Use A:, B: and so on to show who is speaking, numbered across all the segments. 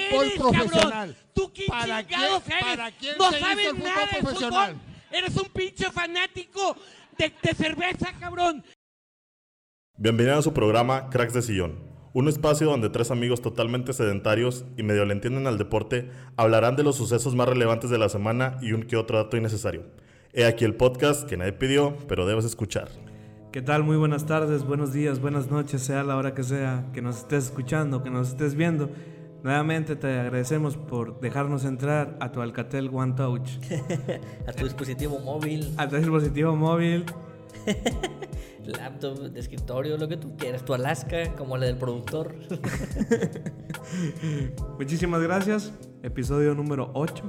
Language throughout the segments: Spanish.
A: fútbol
B: eres,
A: profesional?
B: cabrón? ¿Tú quién
A: ¿Para
B: chingados
A: quién-
B: eres?
A: para quién
B: no sabes
A: el fútbol
B: nada de fútbol. Eres un pinche fanático de, de cerveza, cabrón.
C: Bienvenido a su programa Cracks de Sillón, un espacio donde tres amigos totalmente sedentarios y medio le entienden al deporte hablarán de los sucesos más relevantes de la semana y un que otro dato innecesario. He aquí el podcast que nadie pidió, pero debes escuchar.
D: ¿Qué tal? Muy buenas tardes, buenos días, buenas noches, sea la hora que sea, que nos estés escuchando, que nos estés viendo. Nuevamente te agradecemos por dejarnos entrar a tu Alcatel One Touch,
E: a tu dispositivo móvil,
D: a tu dispositivo móvil.
E: laptop, de escritorio, lo que tú quieras, tu Alaska, como la del productor.
D: Muchísimas gracias. Episodio número 8.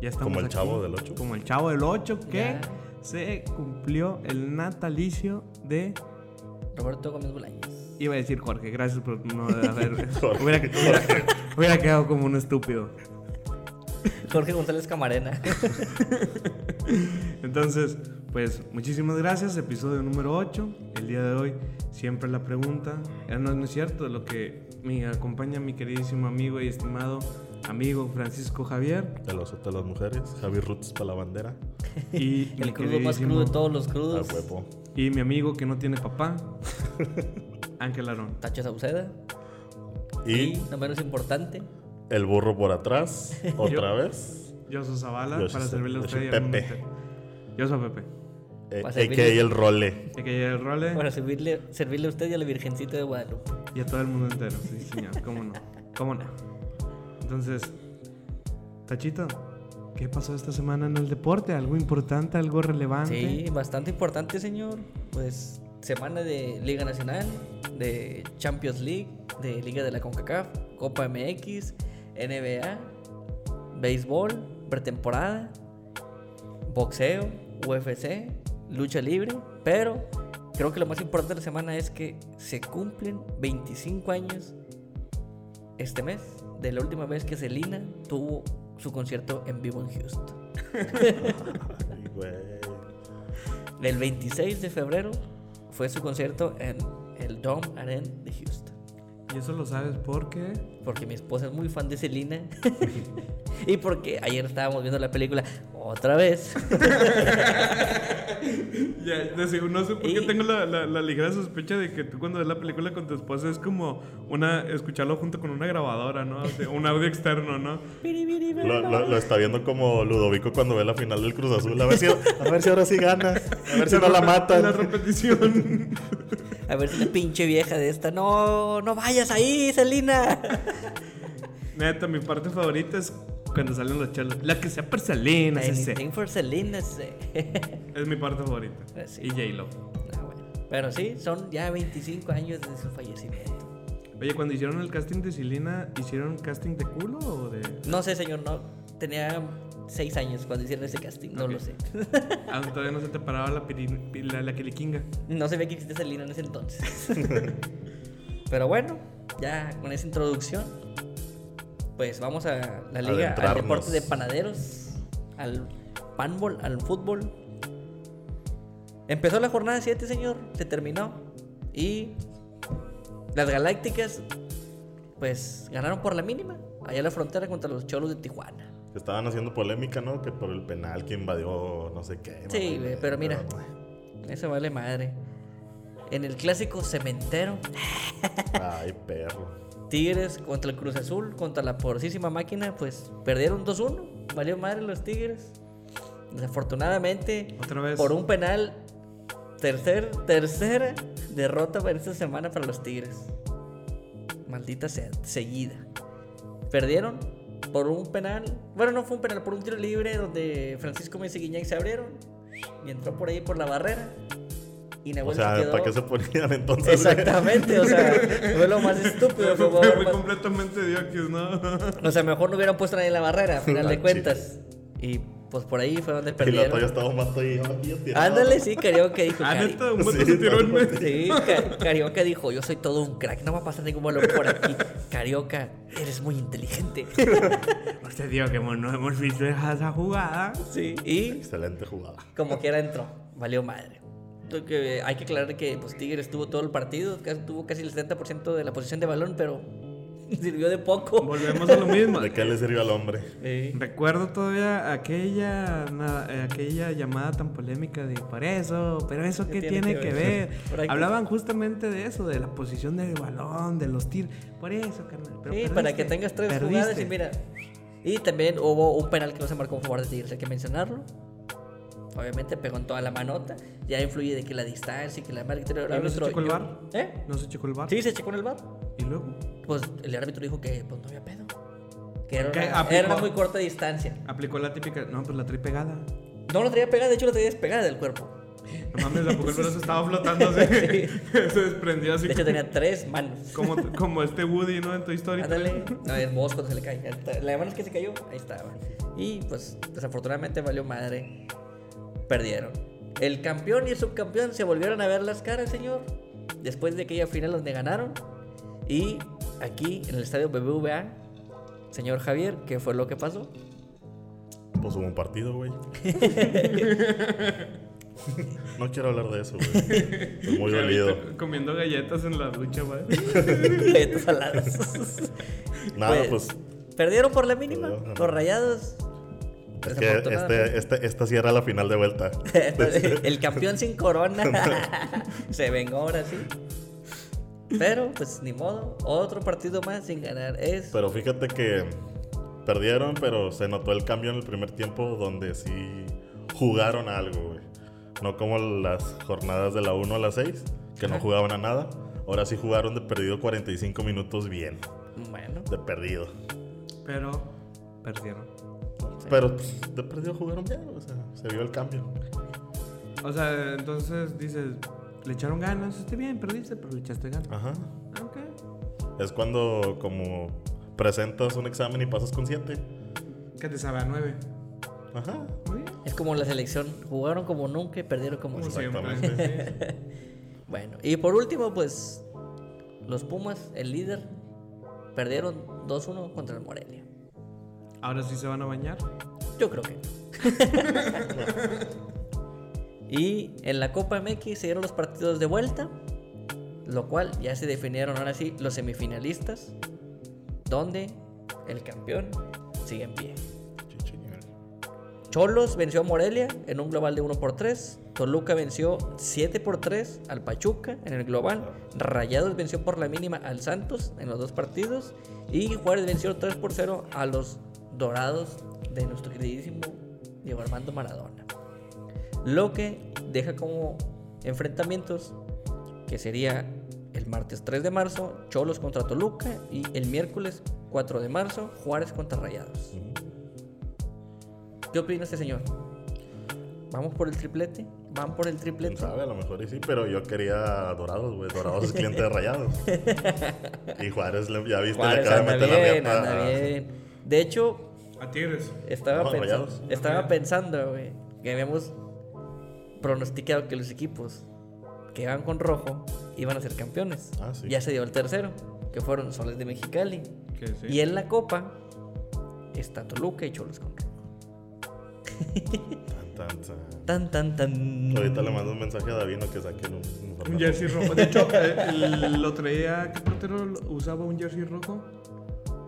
D: Ya estamos
C: Como el
D: aquí.
C: chavo del 8.
D: Como el chavo del 8 que
E: Ya.
D: se cumplió el natalicio de...
E: Roberto Gómez Bolaños.
D: Iba a decir Jorge, gracias por no haber...
C: Jorge.
D: hubiera, hubiera- hubiera quedado como un estúpido.
E: Jorge González Camarena.
D: Entonces, pues muchísimas gracias, episodio número 8. El día de hoy, siempre la pregunta, eh, no, no es cierto, lo que me acompaña mi queridísimo amigo y estimado amigo Francisco Javier
C: De los de las mujeres, Javi Roots para la bandera.
D: y
E: El crudo más crudo de todos los
C: A
E: crudos.
C: huevo.
D: Y mi amigo que no tiene papá, Ángel Arón.
E: Tacho Sauceda.
C: Y
E: Y, no menos importante,
C: el burro por atrás, otra vez.
D: Yo soy Zavala
C: Yo soy-
D: para servirle a
C: yo
D: usted
C: soy
D: y al mundo
C: Pepe.
D: entero. Yo soy Pepe.
C: Eh,
E: Para servirle-
C: el role.
D: Y que el role
E: para servirle, servirle a usted y a la Virgencita de Guadalupe.
D: y a todo el mundo entero, sí señor, cómo no, cómo no. Entonces, Tachito, ¿qué pasó esta semana en el deporte? ¿Algo importante, algo relevante?
E: Sí, bastante importante, señor. Pues semana de Liga Nacional, de Champions League, de Liga de la CONCACAF, Copa MX, NBA, béisbol, pretemporada, boxeo, UFC, lucha libre, pero creo que lo más importante de la semana es que se cumplen 25 años este mes de la última vez que Selena tuvo su concierto en vivo en Houston.
C: Ay, güey.
E: El 26 de febrero fue su concierto en el Dome Arena de Houston.
D: Y eso lo sabes porque
E: Porque mi esposa es muy fan de Selena. y porque ayer estábamos viendo la película otra vez.
D: Ya, de seguro, no sé por qué
E: Y-
D: tengo la, la- la ligera sospecha de que tú cuando ves la película con tu esposa es como una escucharlo junto con una grabadora, ¿no? O sea, un audio externo, ¿no?
C: Lo, lo- lo está viendo como Ludovico cuando ve la final del Cruz Azul. A ver si, a ver si ahora sí gana. A ver si no la matan.
D: La repetición.
E: A ver si la pinche vieja de esta. No, no vayas ahí, Selena.
D: Neta, mi parte favorita es cuando salen los chelos. La que sea por Selena, ese.
E: Anything for Selena. sí.
D: Es mi parte favorita.
E: Eh, sí.
D: Y J-Lo.
E: Ah, bueno. Pero sí, son ya 25 años de su fallecimiento.
D: Oye, cuando hicieron el casting de Selena, ¿hicieron casting de culo o de.?
E: No sé, señor, no. Tenía 6 años cuando hicieron ese casting, no
D: Ok.
E: lo sé.
D: Ah, todavía no se te paraba la, pirin- pi- la, la quiliquinga.
E: No sabía que existía Selena en ese entonces. Pero bueno, ya con esa introducción, pues vamos a la liga, al deporte de panaderos, al panball, al fútbol. Empezó la jornada 7, señor, se terminó. Y las Galácticas, pues ganaron por la mínima, allá en la frontera contra los Cholos de Tijuana.
C: Estaban haciendo polémica, ¿no? Que por el penal que invadió no sé qué.
E: Sí, pero mira, eso vale madre. En el clásico cementero,
C: Ay, perro.
E: Tigres contra el Cruz Azul, contra la porosísima máquina, pues perdieron 2-1. Valió madre los Tigres. Desafortunadamente,
D: Otra vez.
E: por un penal, tercer, tercera derrota para esta semana para los Tigres. Maldita sea, seguida. Perdieron por un penal. Bueno, no fue un penal, por un tiro libre donde Francisco Messi y Guiñac se abrieron y entró por ahí por la barrera. Y
C: O
E: se
C: sea,
E: quedó-
C: ¿para qué se ponían entonces?
E: Exactamente, o sea, fue lo más estúpido.
D: Fue,
E: fue-
D: fue completamente diokis, ¿no?
E: o sea, mejor no hubieran puesto nadie en la barrera, a final
C: Ah,
E: de cuentas. Y pues por ahí fue donde
C: Y la
E: perdieron.
C: toalla estaba más tirado.
E: Ándale, sí, Carioca dijo.
D: Ah, neta, un
C: Sí,
D: se tiró en
C: no,
D: medio.
E: Sí, Ca- Carioca dijo, yo soy todo un crack, no va a pasar ningún balón por aquí. Carioca, eres muy inteligente.
D: Usted dijo que no hemos visto esa jugada.
E: Sí. Y
C: Excelente jugada.
E: como quiera entró, valió madre. Que hay que aclarar que pues, Tigres tuvo todo el partido, casi- tuvo casi el 70% de la posición de balón, pero Sirvió de poco.
D: Volvemos a lo mismo.
C: ¿De qué le sirvió al hombre?
E: Eh,
D: Recuerdo todavía aquella, na- eh, aquella llamada tan polémica de por eso, pero eso qué tiene, que ver.
E: Ahí-
D: Hablaban justamente de eso, de la posición del balón, de los tiros. Por eso, carnal. pero
E: sí,
D: perdiste,
E: para que tengas tres
D: perdiste.
E: jugadas y mira. Y también hubo un penal que no se marcó en favor de Tigres, hay que mencionarlo. Obviamente pegó en toda la manota. Ya influye de que la distancia y que la marca.
D: ¿Y no se checó el VAR?
E: ¿Eh?
D: ¿No se checó el bar?
E: Sí, se checó en el bar.
D: Y luego
E: Pues el árbitro dijo que pues, no había pedo. Que era una,
D: Aplicó-
E: era una muy corta distancia.
D: aplicó la típica. No, pues la trae pegada.
E: No lo traía pegada, de hecho lo traía despegada del cuerpo.
D: No mames, ¿a poco el brazo estaba flotando así? se desprendió así.
E: De hecho tenía tres manos.
D: como, como este Woody, ¿no? En Toy Story.
E: Ándale. No, es vos cuando se le cae. La mano es que se cayó, ahí estaba. Y pues desafortunadamente valió madre. Perdieron. El campeón y el subcampeón se volvieron a ver las caras, señor. Después de aquella final donde ganaron. Y aquí en el estadio BBVA, señor Javier, ¿qué fue lo que pasó?
C: Pues hubo un partido, güey. no quiero hablar de eso, güey. Estoy muy dolido.
D: Comiendo galletas en la ducha, güey.
E: Galletas saladas.
C: Nada, pues.
E: Perdieron por la mínima, por rayados.
C: Es que este, este, esta sí era la final de vuelta.
E: el campeón sin corona se vengó ahora sí. Pero, pues ni modo. Otro partido más sin ganar. Es.
C: Pero fíjate que perdieron, pero se notó el cambio en el primer tiempo donde sí jugaron a algo, güey. No como las jornadas de la 1 a la 6, que no jugaban a nada. Ahora sí jugaron de perdido 45 minutos bien.
E: Bueno,
C: De perdido.
D: Pero perdieron.
C: Pero pues, de perdido jugaron bien, o sea, se vio el cambio.
D: O sea, entonces dices, le echaron ganas, esté bien, perdiste, pero le echaste ganas.
C: Ajá.
D: Ah, ok.
C: Es cuando como presentas un examen y pasas con 7.
D: ¿Qué te sabe a nueve?
C: Ajá.
D: Muy bien.
E: es como la selección. Jugaron como nunca y perdieron como
D: Como
E: siempre.
C: Exactamente.
E: Bueno, y por último, pues. Los Pumas, el líder, perdieron 2-1 contra el Morelia.
D: Ahora sí se van a bañar.
E: Yo creo que. y en la Copa MX se dieron los partidos de vuelta, lo cual ya se definieron ahora sí los semifinalistas, donde el campeón sigue en pie. Cholos venció a Morelia en un global de 1 por 3. Toluca venció 7 por 3 al Pachuca en el global. Rayados venció por la mínima al Santos en los dos partidos. Y Juárez venció 3 por 0 a los Dorados de nuestro queridísimo Diego Armando Maradona. Lo que deja como enfrentamientos que sería el martes 3 de marzo Cholos contra Toluca y el miércoles 4 de marzo Juárez contra Rayados. ¿Qué opina este señor? ¿Vamos por el triplete? ¿Van por el
C: ¿Quién
E: triplete?
C: sabe? A lo mejor sí, pero yo quería Dorados, güey. Dorados es cliente de Rayados. y Juárez, ya viste,
E: Juárez
C: le acaba de meter la
E: bien,
C: riata
E: anda
C: a-
E: bien. De hecho,
D: A Tigres.
E: estaba,
C: No,
E: pensa-
C: Rayados.
E: estaba pensando, güey, que habíamos pronosticado que los equipos que van con rojo iban a ser campeones.
C: Ah, sí.
E: Ya se dio el tercero, que fueron Soles de Mexicali.
D: Que sí.
E: Y en la Copa está Toluca y Cholos con rojo.
C: Tan, tan, tan.
E: Tan, tan, tan.
C: Ahorita le mando un mensaje a Davino que saque un, un
D: jersey rojo. De hecho, eh, el- lo traía. ¿Qué portero usaba un jersey rojo?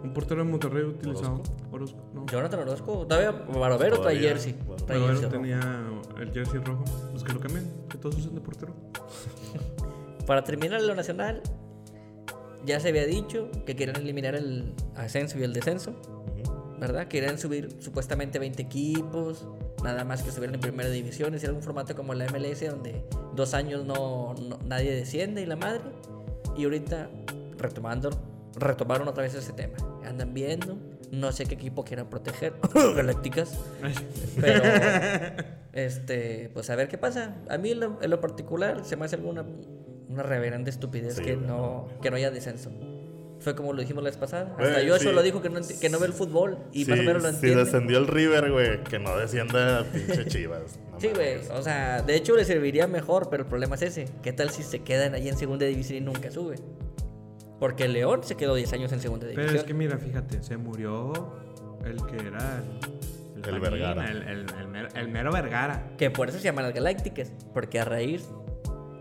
D: Un portero de Monterrey utilizaba. Orozco. No.
E: Jonathan Orozco, todavía Barovero trae
C: Todavía,
E: jersey.
C: Barovero.
D: tenía el jersey rojo. Pues que lo cambien. Que todos usen de portero.
E: Para terminar lo nacional, ya se había dicho que querían eliminar el ascenso y el descenso. ¿verdad? Querían subir supuestamente 20 equipos, nada más que estuvieran en primera división, hacer algún formato como la MLS donde dos años no, no- nadie desciende y la madre. Y ahorita retomando, retomaron otra vez ese tema. Andan viendo, no sé qué equipo quieran proteger, Galácticas. Pero, este, pues a ver qué pasa. A mí en lo, en lo particular se me hace alguna una reverenda estupidez
C: Sí,
E: que, no, que no haya descenso. Fue como lo dijimos la vez pasada. Hasta
C: Güey,
E: yo eso
C: sí.
E: lo dijo que no, que no ve el fútbol y
C: Sí,
E: más o menos lo
C: Si
E: entiende.
C: descendió el River, güey, que no descienda pinche Chivas. No
E: Sí, güey. O sea, de hecho le serviría mejor, pero el problema es ese. ¿Qué tal si se quedan ahí en segunda división y nunca sube? Porque el León se quedó 10 años en segunda
D: Pero
E: división.
D: es que mira, fíjate, se murió el que era el,
C: El
D: Panini,
C: Vergara.
D: El, el- el mero, el mero Vergara.
E: Que por eso se llaman las Galácticas. Porque a raíz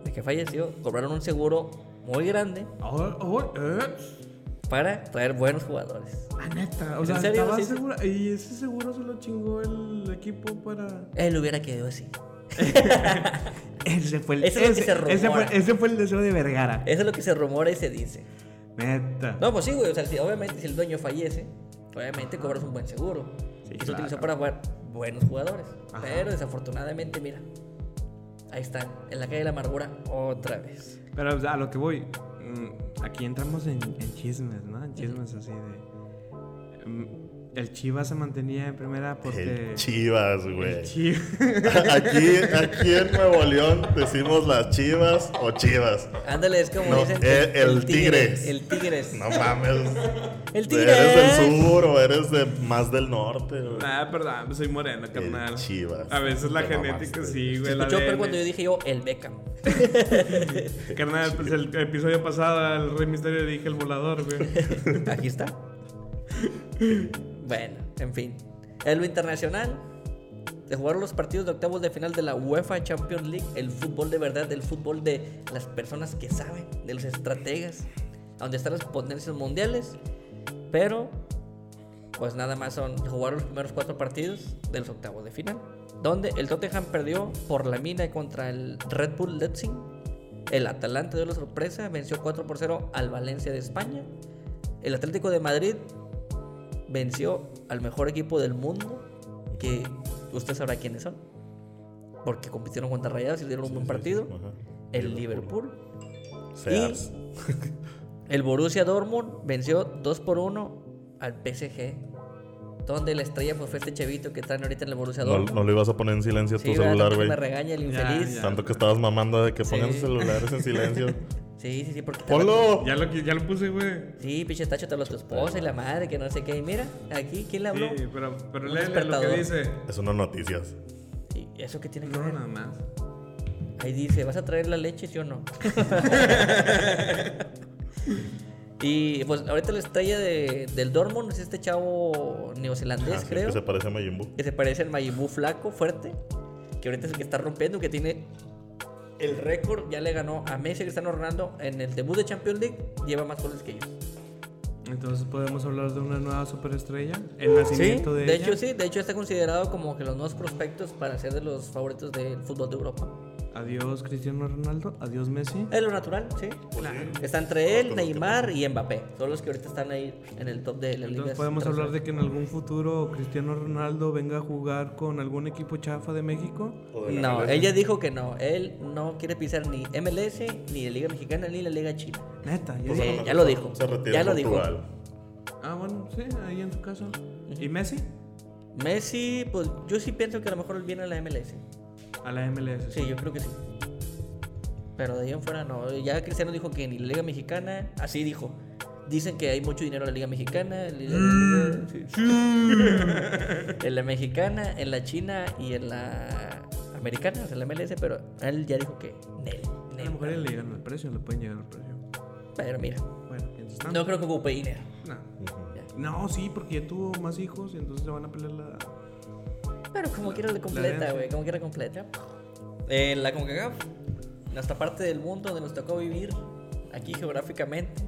E: de que falleció, cobraron un seguro muy grande
D: Oh, oh, eh.
E: para traer buenos jugadores.
D: Ah, neta. O
E: ¿En
D: sea,
E: serio?
D: estaba
E: Sí.
D: Y ese seguro se lo chingó el equipo para.
E: Él hubiera quedado así.
D: Ese fue el,
E: Eso es lo que
D: ese,
E: se rumora.
D: ese fue, ese fue el deseo de Vergara.
E: Eso es lo que se rumora y se dice.
D: Neta.
E: No, pues sí, güey. O sea, si, obviamente, si el dueño fallece, obviamente cobras un buen seguro.
D: Sí,
E: y se
D: claro.
E: utilizó para jugar buenos jugadores.
D: Ajá.
E: Pero desafortunadamente, mira. Ahí están, en la calle de la amargura otra vez.
D: Pero o sea, a lo que voy. mm, Aquí entramos en, en chismes, ¿no? En chismes así de. mm, El Chivas se mantenía en primera porque.
C: El Chivas, güey.
D: El Chivas.
C: Aquí, aquí en Nuevo León decimos las Chivas o Chivas.
E: Ándale, es como
C: No,
E: dicen.
C: eh, el Tigres.
E: El Tigres.
C: No mames.
E: El Tigres.
C: ¿Eres del sur o eres de más del norte? güey?
D: Ah, perdón, soy moreno, carnal.
C: Chivas.
D: A veces la genética
C: mamaste.
D: sí, güey.
E: escuchó pero cuando yo dije yo, el Beckham.
D: Carnal, pues el episodio pasado al Rey Misterio dije el volador, güey.
E: Aquí está. Bueno, en fin. En lo internacional, de jugar los partidos de octavos de final de la UEFA Champions League, el fútbol de verdad, el fútbol de las personas que saben, de los estrategas, donde están las potencias mundiales, pero pues nada más son jugar los primeros cuatro partidos de los octavos de final, donde el Tottenham perdió por la mina contra el Red Bull Leipzig, el Atalanta dio la sorpresa, venció 4 por 0 al Valencia de España, el Atlético de Madrid venció al mejor equipo del mundo, que usted sabrá quiénes son, porque compitieron contra Rayados y dieron un buen partido. El Liverpool.
C: Sears.
E: El Borussia Dortmund venció 2 por 1 al PSG. Donde la estrella pues, fue este chavito que traen ahorita en el Borussia
C: No,
E: Dortmund.
C: no le ibas a poner en silencio
E: Sí,
C: tu celular, güey.
E: Me regaña el
D: Ya,
E: infeliz.
D: ya.
C: Tanto que estabas mamando de que pongan
E: Sí.
C: sus celulares en silencio.
E: Sí, sí, sí, porque... te-
C: ¡Ponlo!
D: Ya lo, ya lo puse, güey.
E: Sí, pinche tacho, te habló tu esposa y la madre, que no sé qué. Y mira, aquí, ¿quién le habló?
D: Sí, pero, pero léele lo que dice.
C: Eso no noticias.
E: ¿Y eso qué tiene que
D: No,
E: ver?
D: nada más.
E: Ahí dice, ¿vas a traer la leche, sí o no? y pues ahorita la estrella de, del Dortmund es este chavo neozelandés,
C: Así
E: creo.
C: que se parece a Majin Buu.
E: que se parece al Majin Buu flaco, fuerte, que ahorita es el que está rompiendo, que tiene el récord, ya le ganó a Messi Cristiano Ronaldo en el debut de Champions League, lleva más goles que ellos.
D: Entonces podemos hablar de una nueva superestrella. El
E: Sí,
D: nacimiento
E: de,
D: de,
E: hecho sí, de hecho está considerado como que los nuevos prospectos para ser de los favoritos del fútbol de Europa.
D: Adiós Cristiano Ronaldo, adiós Messi.
E: Es lo natural, sí. Está entre él, Neymar y Mbappé. Son los que ahorita están ahí en el top de la liga.
D: Podemos hablar de que en algún futuro Cristiano Ronaldo venga a jugar con algún equipo chafa de México.
C: De
E: No,
C: MLS.
E: ella dijo que no. Él no quiere pisar ni MLS, ni la Liga Mexicana, ni la Liga China.
D: Neta, ya
C: Pues
E: ya lo dijo.
C: Se retira
E: Ya lo dijo.
D: Ah, bueno, sí, ahí en su casa. ¿Y Messi?
E: Messi, pues yo sí pienso que a lo mejor él viene a la MLS.
D: A la MLS.
E: Sí, yo creo que sí. Pero de ahí en fuera no. Ya Cristiano dijo que ni la Liga Mexicana, así dijo. Dicen que hay mucho dinero en la Liga Mexicana, en la, Liga- sí, en la Mexicana, en la China y en la Americana, en la MLS, pero él ya dijo que Nel.
D: A lo mejor le llegan al precio, le pueden llegar al precio.
E: Pero mira,
D: Bueno,
E: no creo que ocupe dinero.
D: No.
C: Ujú.
D: No, sí, porque ya tuvo más hijos y entonces se van a pelear la.
E: Pero como quiera le completa, güey, como quiera completa. En la CONCACAF, nuestra parte del mundo donde nos tocó vivir, aquí geográficamente,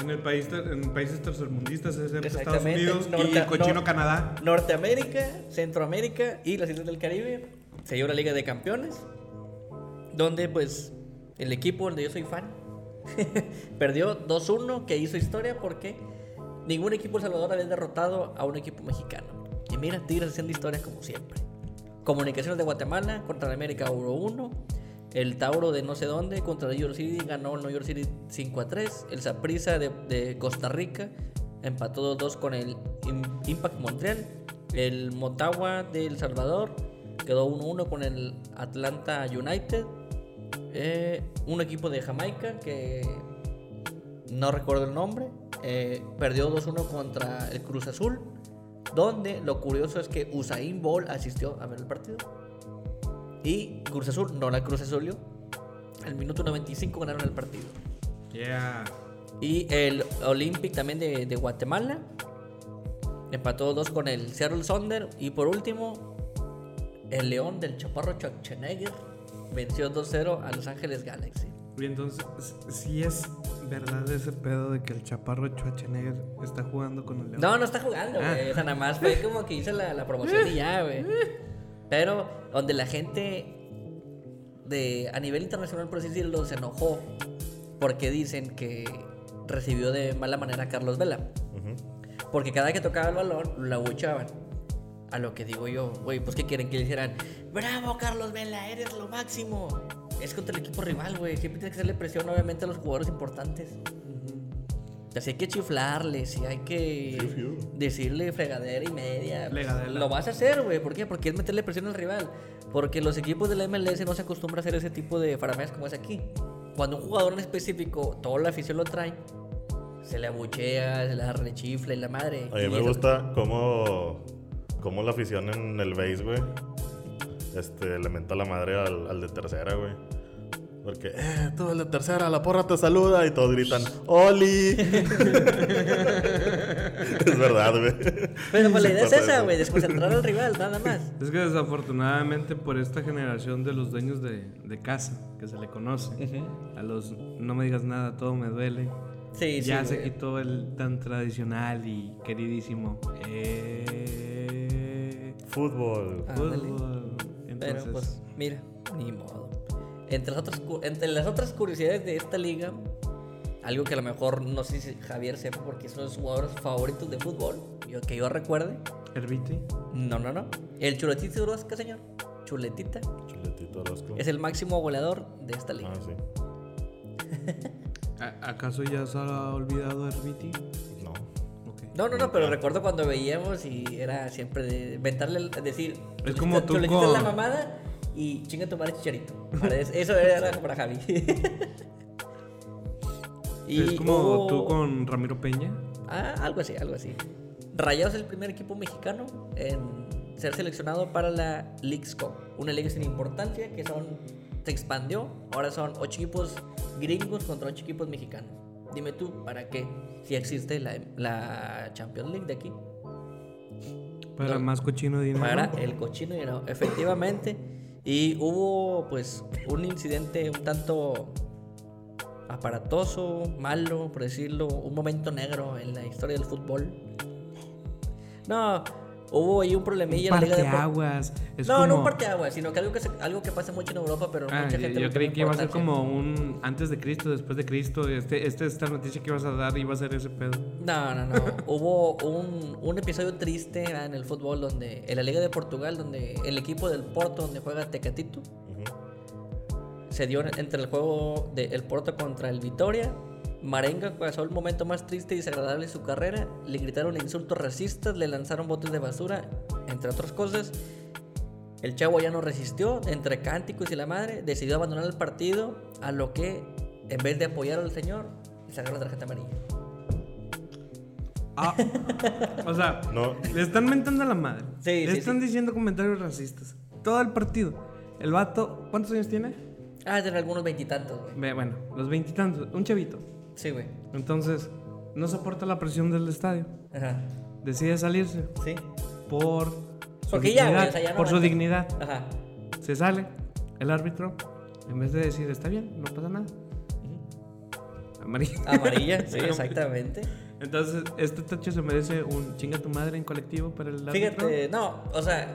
D: En el país, ter- en países tercermundistas, es Estados
E: Exactamente,
D: Unidos y el cochino
E: no-
D: Canadá.
E: Norteamérica, Centroamérica y las islas del Caribe, se dio la Liga de Campeones, donde pues el equipo donde yo soy fan perdió 2-1, que hizo historia porque ningún equipo de El Salvador había derrotado a un equipo mexicano. Y mira, Tigres haciendo historia como siempre. Comunicaciones de Guatemala contra América Euro 1. El Tauro de no sé dónde contra New York City ganó New York City 5 a 3. El Saprissa de, Costa Rica empató 2-2 con el Im- Impact Montreal. El Motagua de El Salvador quedó 1-1 con el Atlanta United. Eh, un equipo de Jamaica que no recuerdo el nombre, eh, perdió 2-1 contra el Cruz Azul, donde lo curioso es que Usain Bolt asistió a ver el partido. Y Cruz Azul no la Cruz Azul. Al minuto 95 ganaron el partido.
D: Yeah.
E: Y el Olympic también de, de Guatemala empató 2 con el Seattle Sonder. Y por último, el León del Chaparro Schwarzenegger venció 2-0 a Los Ángeles Galaxy.
D: Y entonces, si es ¿Verdad ese pedo de que el chaparro Schwarzenegger está jugando con el león?
E: No, no está jugando, güey. O sea, nada más fue como que hizo la, la promoción y ya, güey. Pero donde la gente de a nivel internacional, por así decirlo, se enojó porque dicen que recibió de mala manera a Carlos Vela. Porque cada vez que tocaba el balón, lo abuchaban. A lo que digo yo, güey, pues ¿qué quieren? Que le dijeran, bravo Carlos Vela, eres lo máximo. Es contra el equipo rival, güey. Siempre tiene que hacerle presión, obviamente, a los jugadores importantes. Si hay que chiflarle, si hay que decirle fregadera y media, pues, lo vas a hacer, güey. ¿Por qué? Porque es meterle presión al rival. Porque los equipos de la MLS no se acostumbran a hacer ese tipo de farameas como es aquí. Cuando un jugador en específico, toda la afición lo trae, se le abuchea, se le rechifla y la madre.
C: A mí
E: Y
C: me gusta cómo, cómo la afición en el base, güey, este, le menta la madre al, al de tercera, güey. Porque, eh, tú el de tercera, la porra te saluda y todos gritan, ¡Oli! es verdad, güey.
E: Pero pues la idea es esa, güey, desconcentrar al rival, nada más.
D: Es que desafortunadamente por esta generación de los dueños de, de casa, que se le conoce, a los no me digas nada, todo me duele,
E: Sí,
D: ya
E: sí.
D: se
E: güey.
D: quitó el tan tradicional y queridísimo eh,
C: Fútbol.
D: Fútbol. Entonces,
E: pues, mira, ni modo. Entre las, otras, entre las otras curiosidades de esta liga, algo que a lo mejor no sé si Javier sepa porque son sus jugadores favoritos de fútbol, yo, que yo recuerde.
D: Herbiti,
E: No, no, no. El Chuletito Orozco, señor. Chuletita.
C: Chuletito Orozco.
E: Es el máximo goleador de esta liga.
C: Ah, sí.
D: ¿a- ¿acaso ya se ha olvidado Herbiti?
C: No.
E: No, no, no, pero recuerdo cuando veíamos y era siempre de inventarle, decir,
D: Es como tú
E: es la
D: con-
E: mamada y chinga tu madre chicharito. Eso era para Javi.
D: es como
E: hubo-
D: tú con Ramiro Peña.
E: Ah, algo así, algo así. Rayados es el primer equipo mexicano en ser seleccionado para la Leagues Cup, una liga sin importancia que son se expandió, ahora son ocho equipos gringos contra ocho equipos mexicanos. Dime tú, ¿para qué? Si existe la, la Champions League de aquí.
D: Para
E: No.
D: más cochino dinero.
E: Para el cochino dinero, efectivamente. Y hubo pues un incidente un tanto aparatoso, malo, por decirlo, un momento negro en la historia del fútbol. No, hubo ahí un problemilla en la Liga de Pro-.
D: Es
E: No,
D: como...
E: no un parteaguas, sino que algo que, se- algo que pasa mucho en Europa, pero
D: Ah,
E: mucha gente
D: yo
E: no
D: creí que iba a ser como un antes de Cristo, después de Cristo. Este, este, esta noticia que ibas a dar iba a ser ese pedo.
E: No, no, no. Hubo un, un episodio triste en el fútbol donde en la Liga de Portugal, donde el equipo del Porto, donde juega Tecatito, se dio en- entre el juego del Porto contra el Vitoria. Marenga pasó el momento más triste y desagradable de su carrera. Le gritaron insultos racistas, le lanzaron botes de basura, entre otras cosas. El chavo ya no resistió, entre cánticos y la madre, decidió abandonar el partido, a lo que, en vez de apoyar al señor, le sacaron la tarjeta amarilla.
D: Ah, o sea,
C: No.
D: le están mentando a la madre.
E: Sí,
D: le
E: sí,
D: están
E: sí.
D: diciendo comentarios racistas. Todo el partido. El vato, ¿cuántos años tiene?
E: Ah, de algunos veintitantos, güey.
D: Bueno, los veintitantos. Un chavito.
E: Sí, güey.
D: Entonces, no soporta la presión del estadio.
E: Ajá.
D: Decide salirse
E: Sí.
D: por su
E: Porque ya,
D: dignidad.
E: güey, o sea, ya no
D: por su dignidad.
E: Ajá.
D: Se sale. El árbitro, en vez de decir, está bien, no pasa nada. Amarilla.
E: Amarilla, sí, exactamente.
D: Entonces, este tacho se merece un chinga tu madre en colectivo para el árbitro.
E: Fíjate, no, o sea,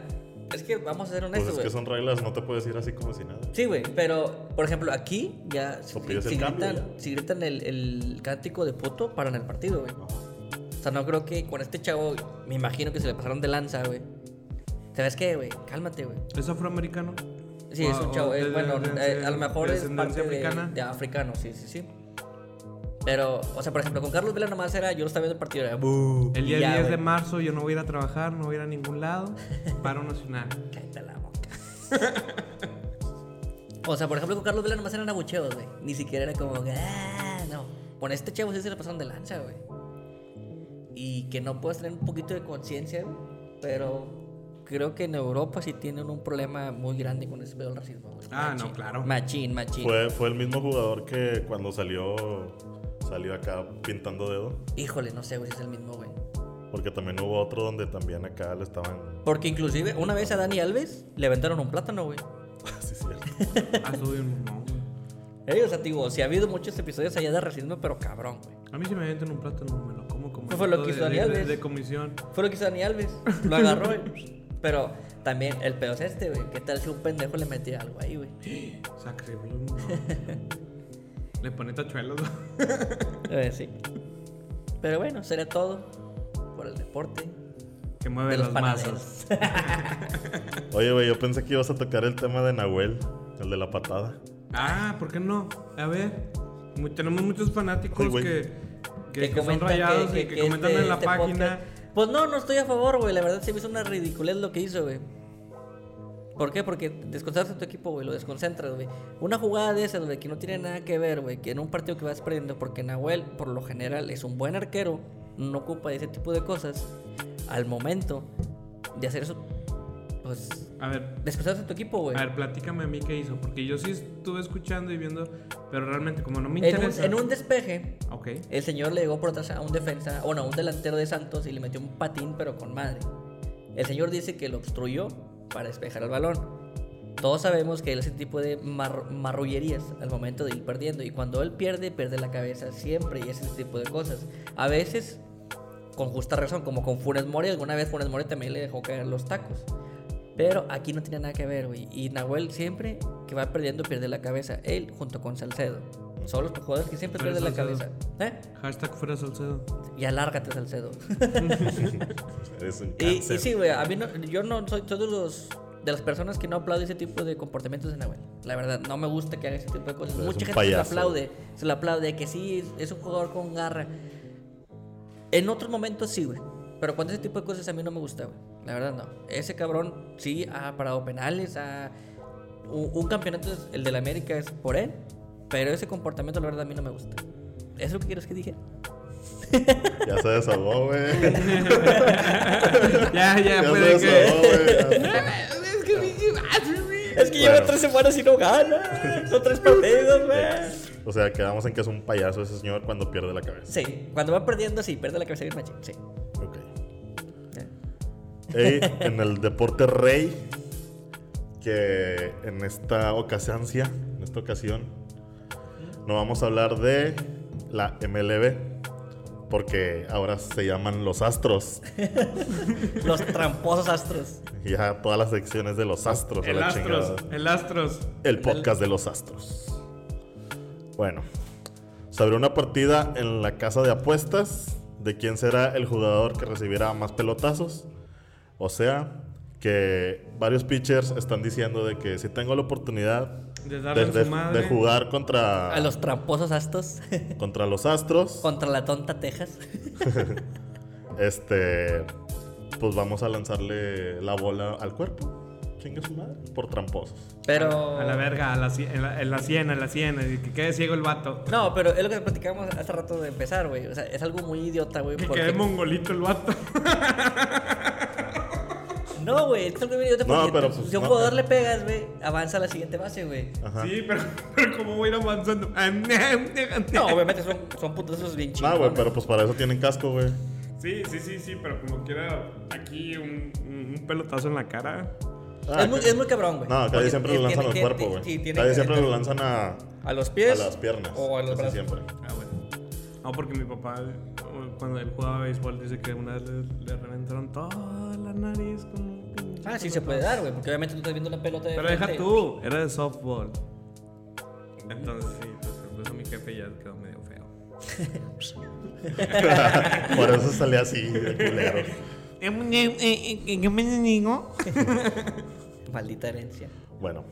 E: es que vamos a ser
C: Pues
E: honestos,
C: es
E: güey.
C: que son reglas, no te puedes ir así como si nada.
E: Sí, güey, pero por ejemplo, aquí ya si,
C: cambio,
E: gritan, si gritan el, el cántico de puto, paran el partido, güey. O sea, no creo que con este chavo, me imagino que se le pasaron de lanza, güey. ¿Sabes qué, güey? Cálmate, güey.
D: ¿Es afroamericano?
E: Sí, es un chavo,
D: o
E: eh,
D: de-
E: bueno,
D: de-
E: eh, a lo mejor es parte de,
D: africana.
E: de africano, sí, sí, sí. Pero, o sea, por ejemplo, con Carlos Vela nomás era, yo lo estaba viendo el partido, era "Bú",
D: El día
E: ya,
D: 10 de marzo yo no voy a ir a trabajar, no voy a ir a ningún lado. Paro nacional.
E: Cállate la boca. o sea, por ejemplo, con Carlos Vela nomás eran abucheos, güey. Ni siquiera era como, ah, no. Con este chavo sí se le pasaron de lanza, güey. Y que no puedes tener un poquito de conciencia, güey. Pero creo que en Europa sí tienen un problema muy grande con ese pedo del racismo, güey.
D: Ah, no, claro.
E: Machín, machín.
C: Fue, fue el mismo jugador que cuando salió salió acá pintando dedo.
E: Híjole, no sé, güey, si es el mismo, güey.
C: Porque también hubo otro donde también acá le estaban.
E: Porque inclusive una vez a Dani Alves le aventaron un plátano, güey.
C: sí, cierto.
D: Ah, güey.
E: Eh, o sea, digo, si ha habido muchos episodios allá de racismo, pero cabrón, güey.
D: A mí si me avientan un plátano, me lo como como.
E: Fue lo que hizo Dani
D: de, de,
E: Alves.
D: de comisión.
E: Fue lo que hizo Dani Alves. Lo agarró, y- Pero también el pedo es este, güey. ¿Qué tal si un pendejo le metía algo ahí, güey?
D: No. Le pone tachuelos.
E: Eh, sí. Pero bueno, sería todo por el deporte
D: que
E: de
D: mueve
E: los
D: las masas.
C: Oye, güey, yo pensé que ibas a tocar el tema de Nahuel, el de la patada.
D: Ah, ¿por qué no? A ver, tenemos muchos fanáticos
C: Ay,
D: que, que,
E: que
D: que son
E: comentan
D: rayados
E: que,
D: y que,
E: que
D: comentan
E: este-
D: en la
E: este
D: página.
E: podcast- Pues no, no estoy a favor, güey. La verdad se me hizo una ridiculez lo que hizo, güey. ¿Por qué? Porque desconcentras a tu equipo, güey. Lo desconcentras, güey. Una jugada de esas, güey, que no tiene nada que ver, güey. Que en un partido que vas perdiendo, porque Nahuel, por lo general, es un buen arquero. No ocupa ese tipo de cosas. Al momento de hacer eso, pues.
D: A ver,
E: Desconcentras a tu equipo, güey.
D: a ver, platícame a mí qué hizo. Porque yo sí estuve escuchando y viendo, pero realmente como no me
E: En un,
D: interesa.
E: en un despeje,
D: Ok.
E: El señor le llegó por atrás a un defensa, bueno, a un delantero de Santos y le metió un patín, pero con madre. El señor dice que lo obstruyó para despejar el balón. Todos sabemos que él ese tipo de mar- marrullerías al momento de ir perdiendo. Y cuando él pierde, pierde la cabeza siempre y ese tipo de cosas. A veces, con justa razón, como con Funes Mori, alguna vez Funes Mori también le dejó caer los tacos. Pero aquí no tiene nada que ver. Y Nahuel siempre que va perdiendo pierde la cabeza. Él junto con Salcedo. Son los jugadores que siempre pierden la cabeza. ¿Eh?
D: Hashtag fuera Salcedo.
E: Y alárgate, Salcedo.
C: Eres un
E: y, y sí, güey, a mí no, yo no soy todos los de las personas que no aplauden ese tipo de comportamientos de Nahuel. La verdad, no me gusta que haga ese tipo de cosas.
C: Pero
E: Mucha gente se lo
C: payaso.
E: aplaude, se lo aplaude, que sí, es, un jugador con garra. En otros momentos sí, güey. Pero cuando ese tipo de cosas a mí no me gusta, güey. La verdad, no. Ese cabrón sí ha parado penales, ha... Un, un campeonato, el del América es por él, pero ese comportamiento, la verdad, a mí no me gusta. ¿Eso es lo que quieres que dije?
C: Ya se desahogó, güey.
D: ya, ya,
C: Ya se
D: puede que.
C: desahogó, güey. ya.
D: es que me
E: Es que
C: Bueno.
E: lleva tres semanas y no gana. Son tres partidos, güey.
C: O sea, quedamos en que es un payaso ese señor cuando pierde la cabeza.
E: Sí, cuando va perdiendo, sí, pierde la cabeza bien machín. Sí.
C: Ok. Ey, en el deporte rey, que en esta ocasión, en esta ocasión, no vamos a hablar de la MLB, porque ahora se llaman los Astros.
E: Los tramposos astros.
C: Ya todas las secciones de los Astros. a
D: El
C: la
D: Astros,
C: chingada.
D: el Astros.
C: El podcast de los Astros. Bueno, se abrió una partida en la casa de apuestas de quién será el jugador que recibirá más pelotazos. O sea, que varios pitchers están diciendo de que si tengo la oportunidad
D: De darle
C: de,
D: su
C: de-
D: madre.
C: de jugar contra,
E: A los tramposos astros.
C: contra los Astros,
E: Contra la tonta Texas.
C: este, pues vamos a lanzarle la bola al cuerpo. Chingue su madre, por tramposos.
E: Pero.
D: A la verga, a la, en, la, en la siena, en la siena. Y que quede ciego el vato.
E: No, pero es lo que platicábamos hace rato de empezar, güey. O sea, es algo muy idiota, güey.
D: Que
E: porque-
D: quede mongolito el vato.
E: No, güey, es algo muy idiota
C: No, pero, pues,
E: si a un
C: no.
E: jugador le pegas, güey, avanza a la siguiente base, güey.
C: Ajá.
D: Sí, pero, pero ¿cómo voy a ir avanzando?
E: No, obviamente son, son putazos bien
C: No,
E: chingones.
C: güey, pero pues para eso tienen casco, güey.
D: Sí, sí, sí, sí, pero como quiera aquí un, un- un pelotazo en la cara.
C: Ah,
E: es, muy, es muy cabrón, güey.
C: No, día siempre lo lanzan al cuerpo, güey.
E: Sí, tiene
C: cada día
E: que-
C: siempre lo lanzan a,
E: A los pies.
C: a las piernas.
E: O a los
C: casi
E: brazos.
C: siempre.
D: Ah, bueno. No, porque mi papá, eh, cuando él jugaba béisbol, dice que una vez le, le reventaron toda la nariz con un pinche
E: Ah, sí se puede dar, güey, porque obviamente tú estás viendo una pelota de
D: Pero deja tú, era de softball. Entonces, sí, pues, por eso mi jefe ya quedó medio feo.
C: Por eso salía así, de culero.
D: ¿Qué me digo?
E: Maldita herencia.
C: Bueno,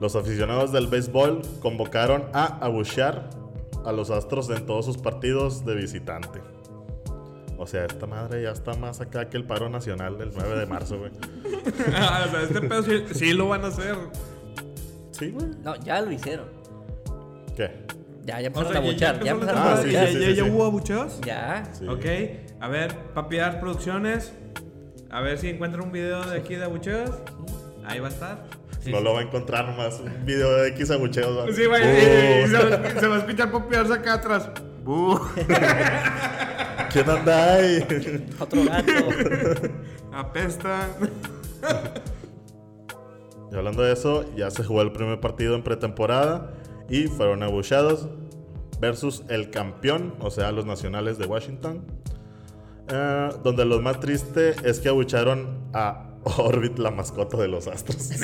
C: los aficionados del béisbol convocaron a abuchear a los Astros en todos sus partidos de visitante. O sea, esta madre ya está más acá que el paro nacional del 9 de marzo, güey.
D: Ah, o sea, este pedo sí, sí lo van a hacer.
C: Sí, güey.
E: No, ya lo hicieron.
C: ¿Qué?
E: Ya, ya
D: O
E: empezaron
D: sea,
E: a buchar. Ya,
D: la
E: empezaron a
C: Ah, sí,
E: buchar.
C: sí,
D: ya,
C: sí,
D: ya,
C: sí,
D: ya
C: sí.
D: hubo abucheos.
E: Ya.
C: Sí.
D: Ok, a ver, Papiar Producciones. A ver si encuentra un video de aquí de abucheos. Ahí va a estar.
C: No lo va a encontrar nomás. Un video de X abucheos. va.
D: Sí, güey,
C: Uh,
D: y se, va- se va a escuchar Papiarse acá atrás. Bu.
C: ¿Quién anda ahí?
E: Otro gato.
D: Apesta.
C: Y hablando de eso, ya se jugó el primer partido en pretemporada y fueron abucheados versus el campeón, o sea, los nacionales de Washington. Eh, donde lo más triste es que abucharon a Orbit, la mascota de los Astros.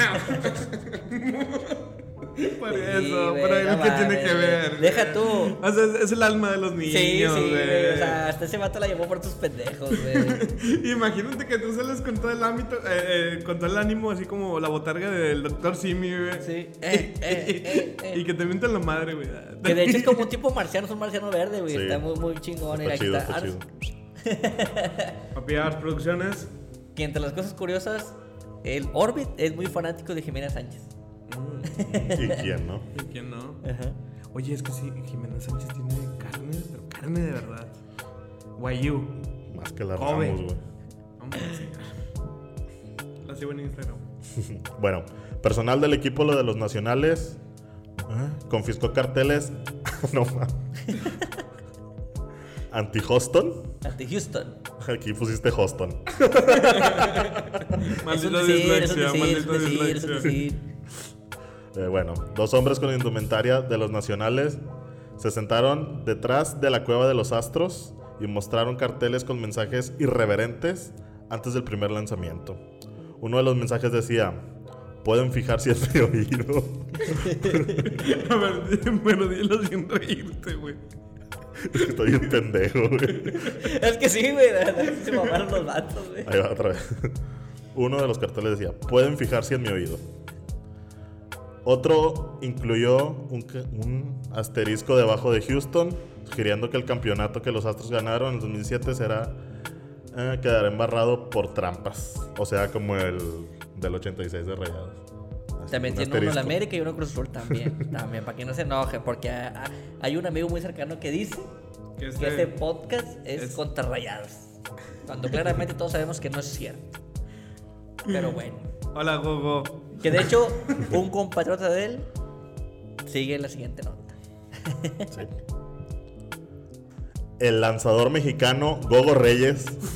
D: Por
E: Sí,
D: eso,
E: güey,
D: pero
E: no
D: ¿qué tiene que ver?
E: Deja tú.
D: O sea, es, es el alma de los niños,
E: Sí, sí,
D: güey.
E: güey. O sea, hasta ese vato la llevó por tus pendejos, güey.
D: Imagínate que tú sales con todo el ámbito, eh, eh, con todo el ánimo, así como la botarga del doctor Simi, güey.
E: Sí. Eh, eh, eh, eh.
D: Y que te mienten la madre, güey.
E: Que de hecho es como un tipo marciano, es un marciano verde, güey.
C: Sí.
E: Está muy, muy chingón.
C: Está chido,
E: está
C: está
E: Ars.
C: chido.
D: Papi Ars Producciones.
E: Que entre las cosas curiosas, el Orbit es muy fanático de Jimena Sánchez.
C: ¿Y quién, no?
D: ¿Y quién no?
E: Ajá.
D: Oye, es que sí, Jimena Sánchez tiene carne, pero carne de verdad. Guayú.
C: Más que la
D: Kobe.
C: Ramos, güey.
D: Vamos a seguir. La sigo en Instagram.
C: Bueno, personal del equipo lo de los nacionales ¿eh? confiscó carteles. no mames. Anti-Hoston.
E: Ante Houston.
C: Aquí pusiste Hoston.
E: Es un
D: Maldita
E: decir, es un
D: dislexia, maldita
E: un decir, es un
D: dislexia.
E: decir.
C: Eh, bueno, dos hombres con indumentaria de los nacionales se sentaron detrás de la cueva de los astros y mostraron carteles con mensajes irreverentes antes del primer lanzamiento. Uno de los mensajes decía, pueden fijar si es mi oído.
D: A ver, pero dilo sin reírte, güey.
C: Estoy un pendejo, güey.
E: Es que sí, güey. la verdad, Se mamaron los vatos, güey.
C: Ahí va otra vez. Uno de los carteles decía, pueden fijarse en mi oído. Otro incluyó un, asterisco debajo de Houston, sugiriendo que el campeonato que los Astros ganaron en el 2007 será eh, quedará embarrado por trampas. O sea, como el del 86 de Rayados.
E: También
C: un
E: tiene uno en. América y uno en Cruz Azul también. También, para que no se enoje. Porque hay un amigo muy cercano que dice
D: Que
E: que
D: este-
E: este podcast es,
D: es-
E: contra rayados. Cuando claramente todos sabemos que no es cierto. Pero bueno.
D: Hola, Gogo.
E: Que de hecho, un compatriota de él sigue en la siguiente nota.
C: Sí. El lanzador mexicano Gogo Reyes.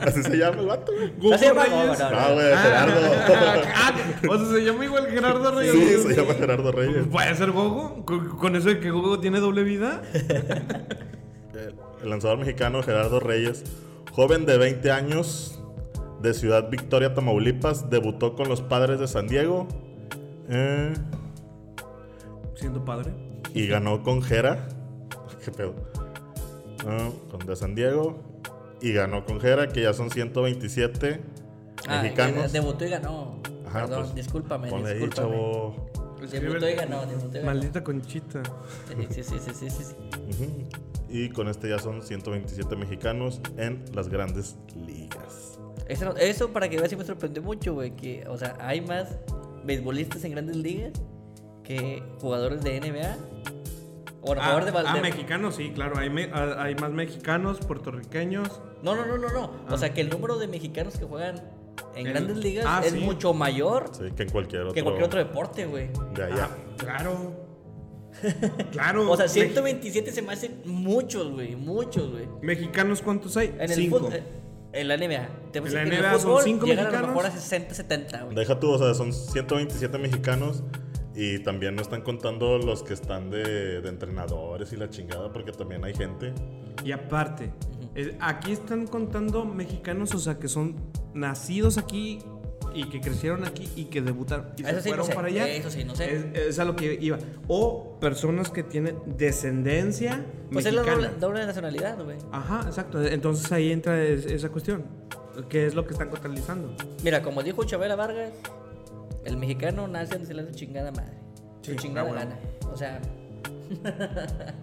C: Así se llama el vato, güey.
D: Gogo Reyes.
E: Gogo, no,
C: Ah, güey, Gerardo.
D: Ah, o sea, se llama igual Gerardo Reyes.
C: Sí, se llama Gerardo Reyes.
D: ¿Puede ser Gogo? ¿Con, con eso de que Gogo tiene doble vida?
C: El lanzador mexicano Gerardo Reyes, joven de 20 años, de Ciudad Victoria, Tamaulipas, debutó con los padres de San Diego eh,
D: Siendo padre.
C: y ganó con Jera. ¿Qué pedo? Con de San Diego y ganó con Jera, que ya son 127
E: Ah,
C: mexicanos.
E: debutó y ganó.
C: Ajá,
E: Perdón,
C: pues,
E: discúlpame,
C: Ponle ahí,
E: discúlpame.
C: chavo.
E: Debutó y ganó, debutó y ganó.
D: Maldita conchita.
E: Sí, sí, sí, sí, sí, sí.
C: Y con este ya son 127 mexicanos en las grandes ligas.
E: Eso, para que veas sí me sorprendió mucho, güey. Que, o sea, hay más beisbolistas en grandes ligas que jugadores de NBA. Bueno,
D: Ah,
E: jugadores de,
D: ah,
E: de-
D: mexicanos, sí, claro. Hay, me- ah, hay más mexicanos, puertorriqueños.
E: No, no, no, no, no.
D: Ah.
E: O sea, que el número de mexicanos que juegan en
D: En-
E: grandes ligas
D: ah,
E: es
D: sí.
E: mucho mayor
C: Sí, que en cualquier otro,
E: que cualquier otro deporte, güey.
C: de allá.
D: Ah, claro. claro.
E: O sea,
D: Me-
E: 127 se me hacen muchos, güey. Muchos, güey.
D: ¿Mexicanos cuántos hay?
E: En el
D: Cinco.
E: fútbol. eh, En la NBA. Te a
D: En la NBA
E: el
D: son
E: fútbol
D: cinco
E: llegan a lo
D: mexicanos.
E: mejor a 60, 70, güey.
C: Deja tú, o sea, son 127 mexicanos y también no están contando los que están de, de entrenadores y la chingada, porque también hay gente.
D: Y aparte, eh, aquí están contando mexicanos, o sea, que son nacidos aquí y que crecieron aquí y que debutaron y
E: Eso
D: se
E: sí no
D: fueron
E: sé,
D: para allá.
E: eso sí no sé.
D: Es, es a lo que iba. O personas que tienen descendencia
E: Pues es la
D: mexicana.
E: doble, doble nacionalidad, güey.
D: Ajá, exacto. Entonces ahí entra es- esa cuestión. ¿Qué es lo que están contabilizando?
E: Mira, como dijo Chabela Vargas, el mexicano nace donde se le su chingada madre. Su chingada
D: ah, bueno.
E: gana. O sea,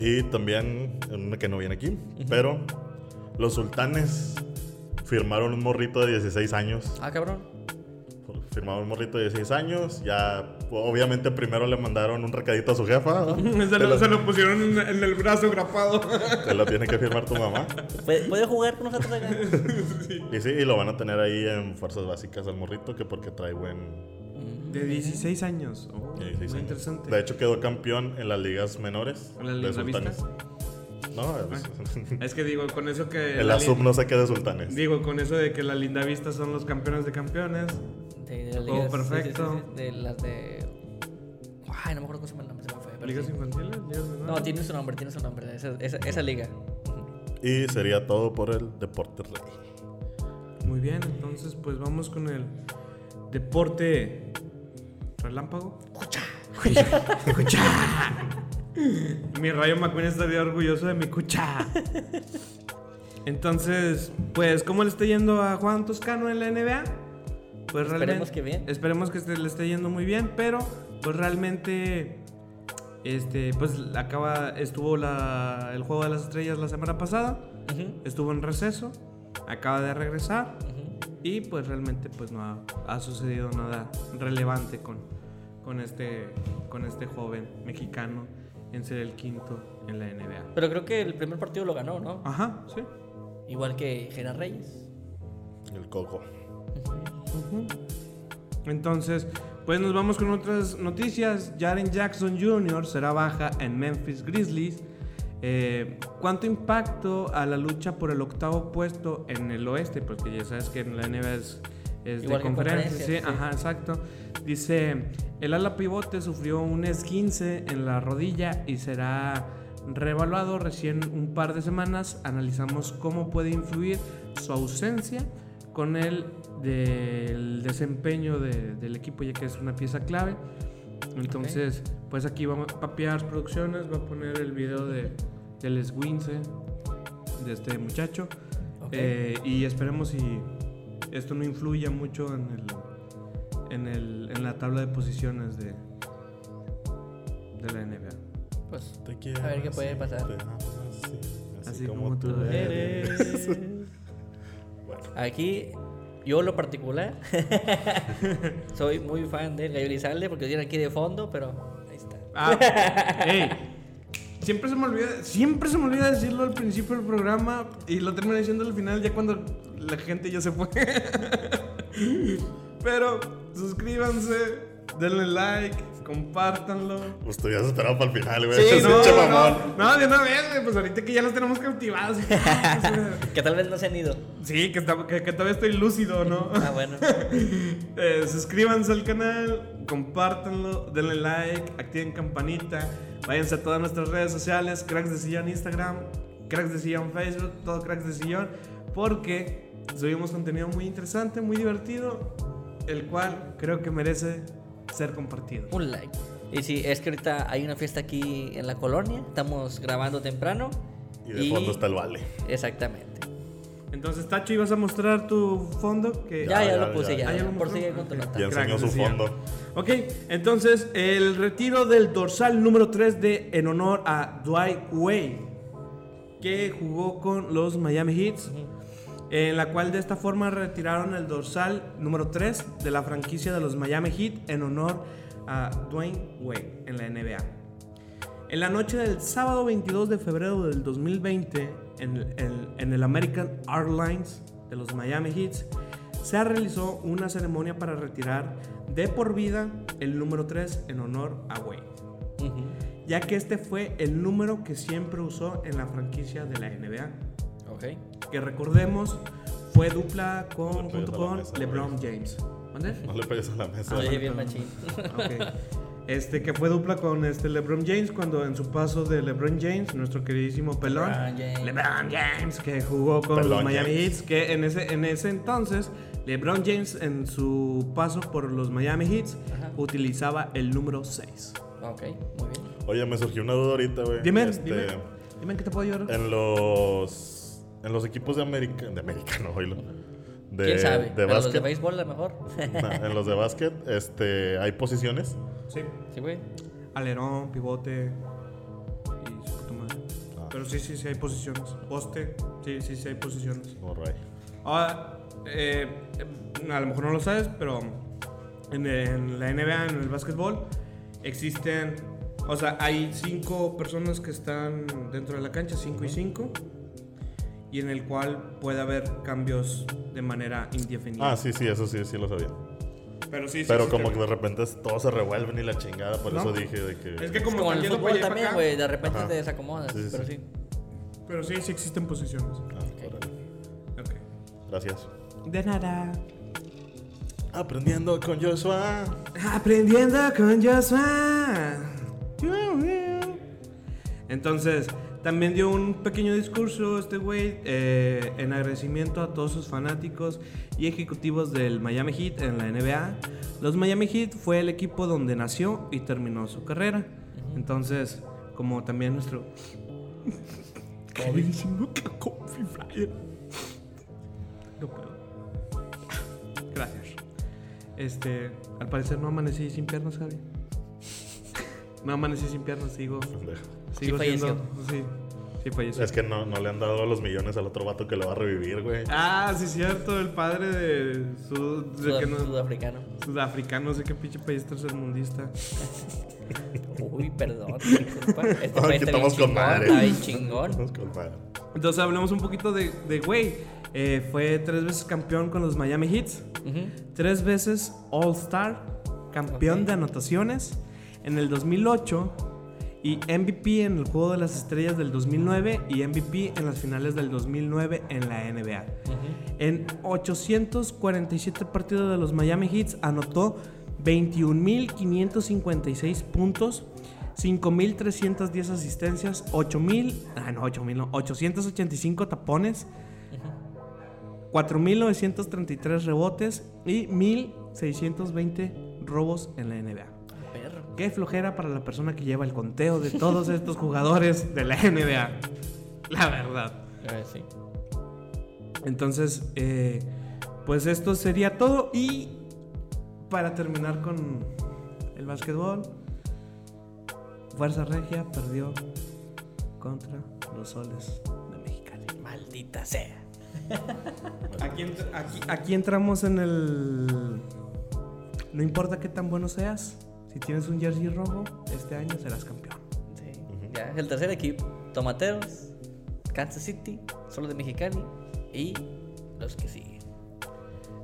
C: Y también, una que no viene aquí, pero los sultanes firmaron un morrito de 16 años.
E: ah, cabrón.
C: Firmaron un morrito de 16 años. Ya, obviamente, primero le mandaron un recadito a su jefa. ¿no?
D: se, lo,
C: lo,
D: se lo pusieron en, en el brazo grapado.
C: te lo tiene que firmar tu mamá.
E: ¿Puede, jugar con nosotros acá?
C: Y sí, y lo van a tener ahí en fuerzas básicas al morrito, que porque trae buen.
D: De 16 años. Oh,
C: de 16
D: muy
C: años.
D: interesante.
C: De hecho, quedó campeón en las ligas menores
D: ¿En la
C: de
D: Liga
C: sultanes. No, es-
D: Es que digo, con eso que.
C: el
D: la lin-
C: no sé qué de sultanes.
D: Digo, con eso de que la linda vista son los campeones de campeones.
E: De, de las
D: Todo
E: ligas- sí, sí,
D: perfecto.
E: sí, sí, de las de Ay, no me acuerdo cómo se llama el nombre, se me fue. pero
D: ¿Ligas
E: sí.
D: infantiles? ¿Ligas menores?
E: No, tiene su nombre, tiene su nombre. Esa, esa, esa liga.
C: Y sería todo por el Deporte Rey.
D: Muy bien, entonces pues vamos con el deporte relámpago. Cucha. Mi Rayo McQueen estaría orgulloso de mi cucha. Entonces, pues, ¿cómo le está yendo a Juan Toscano en la NBA? Pues
E: Esperemos que bien.
D: Esperemos que este- le esté yendo muy bien, pero pues realmente este pues acaba estuvo la, el juego de las estrellas la semana pasada, estuvo en receso, acaba de regresar y pues realmente pues no ha, ha sucedido nada relevante con, con, este, con este joven mexicano en ser el quinto en la NBA.
E: Pero creo que el primer partido lo ganó, ¿no?
D: Ajá, sí.
E: Igual que Gerard Reyes.
C: El Coco.
D: Entonces, pues nos vamos con otras noticias. Jaren Jackson Jr. será baja en Memphis Grizzlies. Eh, ¿Cuánto impacto a la lucha por el octavo puesto en el oeste? Porque ya sabes que en la NBA es, es de conferencia. Sí,
E: conferencia, sí.
D: ajá, exacto. Dice, el ala pivote sufrió un esguince en la rodilla y será reevaluado recién un par de semanas. Analizamos cómo puede influir su ausencia con el del desempeño de- del equipo, ya que es una pieza clave. Entonces, pues aquí vamos a papear producciones, va a poner el video de, del esguince de este muchacho. Eh, y esperemos si esto no influya mucho en, el, en, el, en la tabla de posiciones de, de la NBA.
E: Pues,
C: Te quiero
E: A ver qué puede pasar.
C: te amo así,
D: Así como tú eres.
E: aquí, yo lo particular, soy muy fan del Gallo Elizalde porque tiene aquí de fondo, pero ahí está.
D: Ah, ey, Siempre se me olvida, siempre se me olvida decirlo al principio del programa y lo termino diciendo al final ya cuando la gente ya se fue. Pero suscríbanse, denle like, compártanlo.
C: pues tú ya se esperaba para el final, güey.
E: Sí,
D: no, no, no, de una vez, güey, pues ahorita que ya los tenemos cautivados.
E: Que tal vez no se han ido.
D: Sí, que, está- que, que todavía estoy lúcido, ¿no?
E: Ah, bueno.
D: Eh, suscríbanse al canal, compártanlo, denle like, activen campanita, váyanse a todas nuestras redes sociales, Cracks de Sillón Instagram, Cracks de Sillón Facebook, todo Cracks de Sillón, porque subimos contenido muy interesante, muy divertido, el cual creo que merece ser compartido.
E: Un like. Y sí, es que ahorita hay una fiesta aquí en la colonia. Estamos grabando temprano.
C: Y de fondo está el vale.
E: Exactamente.
D: Entonces, Tacho, ¿ibas a mostrar tu fondo? Que...
E: Ya, ya,
C: ya,
E: lo puse,
C: ya,
E: ya.
D: ya. Ah, ya lo
E: por seguir con tu nota.
C: Ya enseñó su fondo.
D: Ok, entonces el retiro del dorsal número 3 de en honor a Dwight Wade, que jugó con los Miami Heats, en la cual de esta forma retiraron el dorsal número 3 de la franquicia de los Miami Heat en honor a Dwayne Wade en la NBA. En la noche del sábado 22 de febrero del 2020, en el, en el American Airlines de los Miami Heat, se realizó una ceremonia para retirar de por vida el número 3 en honor a Wade, ya que este fue el número que siempre usó en la franquicia de la NBA. Que recordemos, fue dupla con,
C: No
D: junto con
C: mesa,
D: LeBron James. ¿Mande?
C: No le pegues a la mesa.
D: Ah, vale,
E: bien machín.
D: Este que fue dupla con este LeBron James cuando en su paso de LeBron James, nuestro queridísimo pelón,
E: LeBron James.
D: LeBron James que jugó con
C: Pelón
D: los Miami. Heat, que en ese en ese entonces LeBron James en su paso por los Miami Heat utilizaba el número 6.
E: Ok, muy bien.
C: Oye, me surgió una duda ahorita, güey.
D: Dime,
C: Este,
D: dime. Dime en qué te puedo ayudar.
C: En los. En los equipos de América. De americano, oílo. De,
E: ¿Quién sabe?
C: De
E: Pero los de béisbol a lo mejor.
C: No, en los de básquet, este, hay posiciones.
D: Sí.
E: sí, güey.
D: Alerón, pivote y su.
C: Ah.
D: Pero sí, sí, sí hay posiciones. Poste, sí, sí, sí hay posiciones. Ahora, eh, a lo mejor no lo sabes, pero en, en la NBA, en el básquetbol, existen, o sea, hay cinco personas que están dentro de la cancha, cinco y cinco, y en el cual puede haber cambios de manera indefinida.
C: Ah, sí, sí, eso sí, sí lo sabía.
D: Pero sí, sí
C: Pero como que de repente todos se revuelven y la chingada, por
D: No.
C: eso dije de que.
D: Es que como,
E: en el fútbol también, güey. De repente
C: Ajá.
E: te desacomodas.
C: Sí, sí,
E: pero
C: sí.
E: sí.
D: Pero sí, sí existen posiciones.
C: Ah, órale.
D: Ok.
C: Gracias.
D: De nada.
C: Aprendiendo con Joshua.
D: Aprendiendo con Joshua. Entonces, también dio un pequeño discurso este güey eh, en agradecimiento a todos sus fanáticos y ejecutivos del Miami Heat en la NBA. Los Miami Heat fue el equipo donde nació y terminó su carrera. Entonces, como también nuestro queridísimo Kobe Bryant. No puedo. Gracias. Este, al parecer no amanecí sin piernas, Javi. No amanecí sin piernas, sigo.
C: Pendejo.
D: Sigo
E: falleció.
D: siendo. Sí, sí falleció.
C: Es que no, no le han dado los millones al otro vato que lo va a revivir, güey.
D: Ah, sí, cierto, el padre de. Su, de
E: Sudaf-
D: que no-
E: Sudafricano.
D: Sudafricano, no sé qué pinche país tercermundista.
E: Uy, perdón, disculpa. Este
C: No,
E: país
C: que
E: está bien
C: estamos con
E: chingón,
C: madre.
E: está bien chingón.
C: Vamos con madre.
D: Entonces hablemos un poquito de, de güey. Eh, fue tres veces campeón con los Miami Heat.
E: Ujú.
D: Tres veces All-Star. Campeón de anotaciones. En el 2008. Y MVP en el Juego de las Estrellas del 2009. Y MVP en las finales del 2009 en la NBA. En 847 partidos de los Miami Heat anotó 21.556 puntos, 5.310 asistencias, 8.000, ah no, 8.000 no, 885 tapones, 4.933 rebotes y 1.620 robos en la NBA. Qué flojera para la persona que lleva el conteo de todos estos jugadores de la NBA. La verdad.
E: Eh, sí.
D: Entonces, eh, pues esto sería todo. Y para terminar con el básquetbol, Fuerza Regia perdió contra los soles de Mexicali.
E: Maldita sea.
D: Aquí, ent- aquí- aquí entramos en el... No importa qué tan bueno seas, si tienes un jersey rojo, este año serás campeón.
E: Sí. Ya, el tercer equipo. Tomateros, Kansas City, solo de Mexicali y los que siguen.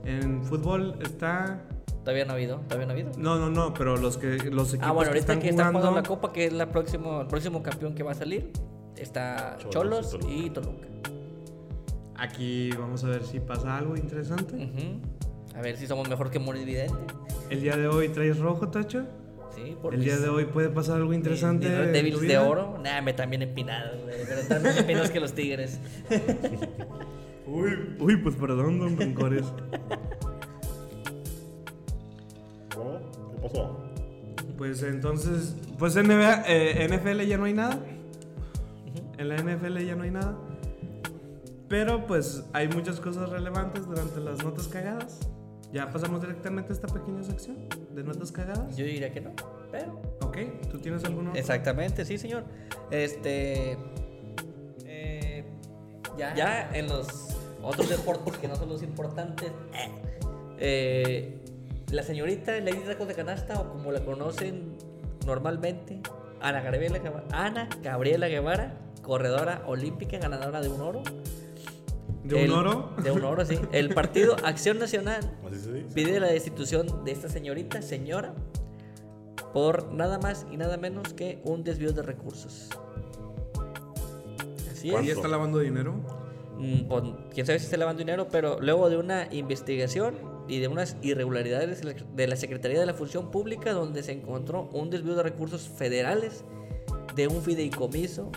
D: En fútbol está...
E: Todavía no ha habido, todavía no ha habido.
D: No, no, no, pero los que los equipos
E: Ah, bueno,
D: que
E: ahorita
D: están
E: que están
D: jugando...
E: la copa, que es la próximo, el próximo campeón que va a salir, está
C: Cholos
E: Cholos,
C: y
E: y Toluca.
D: Aquí vamos a ver si pasa algo interesante.
E: A ver si somos mejor que Moris Vidente.
D: El día de hoy traes rojo, Tacho.
E: Sí, por
D: El día de hoy puede pasar algo interesante. tu
E: Devils de oro. Nah, me están bien empinados, güey. Pero están más empinados que los Tigres.
D: Uy, uy, pues perdón, don Rencores.
C: ¿Cómo? ¿Qué pasó?
D: pues entonces, pues NBA, eh, NFL ya no hay nada. En la NFL ya no hay nada. Pero pues hay muchas cosas relevantes durante las notas cagadas. Ya pasamos directamente a esta pequeña sección de notas cagadas.
E: Yo diría que no, pero.
D: Ok, ¿tú tienes alguno?
E: Exactamente, sí, señor. Este. eh, ya. ya en los otros deportes que no son los importantes. eh, la señorita Lady Tacos de Canasta, o como la conocen normalmente, Ana Gabriela, Guevara- Ana Gabriela Guevara, corredora olímpica, ganadora de un oro.
D: ¿De un
E: El-
D: oro?
E: De un oro, sí. El partido Acción Nacional pide la destitución de esta señorita, señora, por nada más y nada menos que un desvío de recursos. Así
C: ¿Cuánto?
D: ¿Y
E: es.
D: está lavando dinero?
E: Mm, pues, quién sabe si está lavando dinero, pero luego de una investigación y de unas irregularidades de la- de Secretaría de la Función Pública, donde se encontró un desvío de recursos federales de un fideicomiso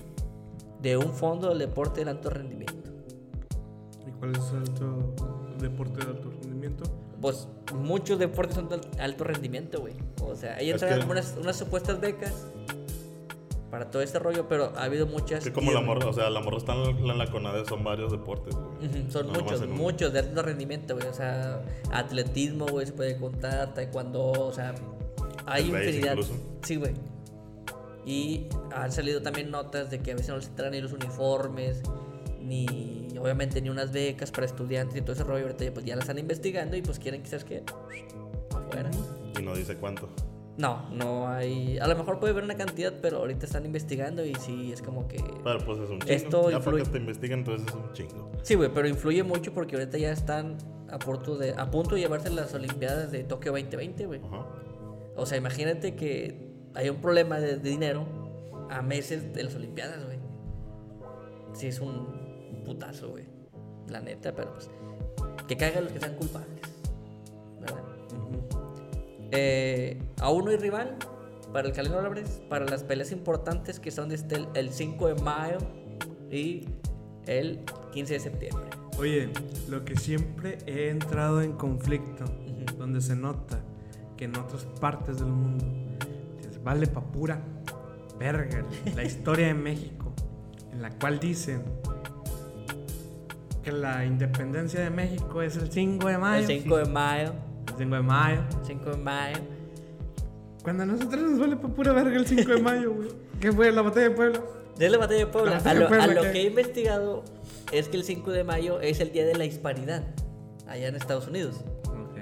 E: de un fondo del deporte del alto rendimiento.
D: ¿Y cuál es el alto deporte de alto rendimiento?
E: Pues muchos deportes son de al- alto rendimiento, güey. O sea, ahí
C: Es
E: entran
C: que-
E: unas, unas supuestas becas para todo este rollo, pero ha habido muchas.
C: Que como la morra, o sea, la morra está en la, en la CONADE, son varios deportes, güey.
E: Son
C: No
E: muchos, muchos de alto rendimiento, güey. O sea, atletismo, güey, se puede contar, taekwondo, o sea, hay
C: El
E: infinidad.
C: incluso.
E: Sí, güey. Y han salido también notas de que a veces no les traen ni los uniformes, ni obviamente ni unas becas para estudiantes y todo ese rollo. Ahorita ya, pues ya la están investigando y pues quieren quizás que afuera.
C: Y no dice cuánto.
E: No, no hay. A lo mejor puede haber una cantidad, pero ahorita están investigando y sí es como que.
C: Pero pues es un chingo.
E: Esto
C: ya
E: influye-
C: te investiguen, entonces es un chingo.
E: Sí, güey, pero influye mucho porque ahorita ya están a punto de, a punto de llevarse las Olimpiadas de Tokio 2020, güey.
C: Ajá.
E: O sea, imagínate que hay un problema de, de dinero a meses de las Olimpiadas, güey. Sí, es un putazo, güey. La neta, pero pues. Que caigan los que sean culpables. ¿Verdad? eh, aún no hay rival para el Canelo Álvarez, para las peleas importantes que son desde el, el 5 de mayo y el 15 de septiembre.
D: Oye, lo que siempre he entrado en conflicto, donde se nota que en otras partes del mundo les vale pa' pura verga la historia de México, en la cual dicen que la independencia de México es el 5 de mayo.
E: El 5 de mayo,
D: El 5 de mayo.
E: 5 de mayo.
D: Cuando a nosotros nos vale pa' pura verga el 5 de mayo, güey. ¿Qué fue? ¿La batalla de Puebla?
E: De la batalla de Puebla.
D: La
E: A lo,
D: de Puebla,
E: a lo
D: ¿qué?
E: que he investigado es que el 5 de mayo es el día de la hispanidad allá en Estados Unidos,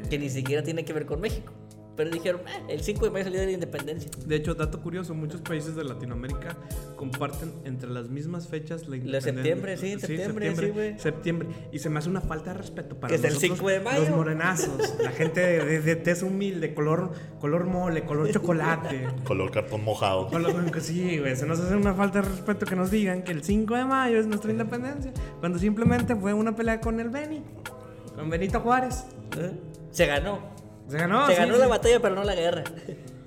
E: que ni siquiera tiene que ver con México. Pero dijeron, "Ah, el 5 de mayo es el día de la independencia.
D: De hecho, dato curioso, muchos países de Latinoamérica comparten entre las mismas fechas la
E: La septiembre, sí, septiembre, sí,
D: septiembre,
E: güey.
D: septiembre. Y se me hace una falta de respeto para
E: Que es el
D: nosotros,
E: 5 de mayo.
D: los morenazos, la gente de, de, de tez humilde, color, color mole, color chocolate.
C: Color cartón mojado.
D: Color- sí, güey, se nos hace una falta de respeto que nos digan que el 5 de mayo es nuestra independencia, cuando simplemente fue una pelea con el Beni, con Benito Juárez.
E: ¿eh? Se ganó.
D: Se ganó,
E: Se
D: sí,
E: ganó
D: sí.
E: la batalla, pero no la guerra.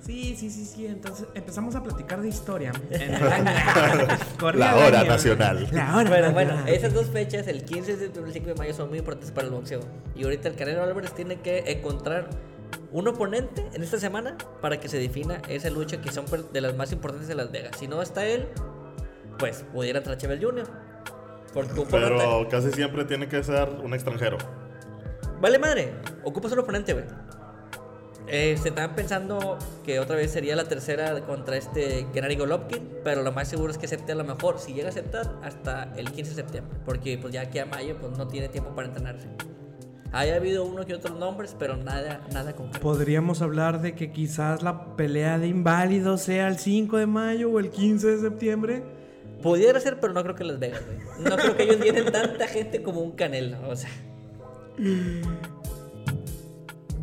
D: Sí, sí, sí, sí. Entonces empezamos a platicar de historia. En el año.
C: La hora
D: año.
C: nacional.
D: La hora
E: Bueno, esas dos fechas, el 15 de septiembre y el 5 de mayo, son muy importantes para el boxeo. Y ahorita el Canelo Álvarez tiene que encontrar un oponente en esta semana para que se defina esa lucha que son de las más importantes de Las Vegas. Si no está él, pues pudiera entrar Chávez Jr. Un oponente-
C: Pero casi siempre tiene que ser un extranjero.
E: Vale madre, ocupas un oponente, güey. Eh, se estaban pensando que otra vez sería la tercera contra este Gennady Golovkin, pero lo más seguro es que acepte a lo mejor, si llega a aceptar, hasta el 15 de septiembre, porque pues ya aquí a mayo pues no tiene tiempo para entrenarse. Haya habido uno que otros nombres, pero nada, nada concreto.
D: Podríamos hablar de que quizás la pelea de inválidos sea el 5 de mayo o el 15 de septiembre.
E: Pudiera ser, pero no creo que Las Vegas, güey. No creo que ellos tienen tanta gente como un Canelo, o sea.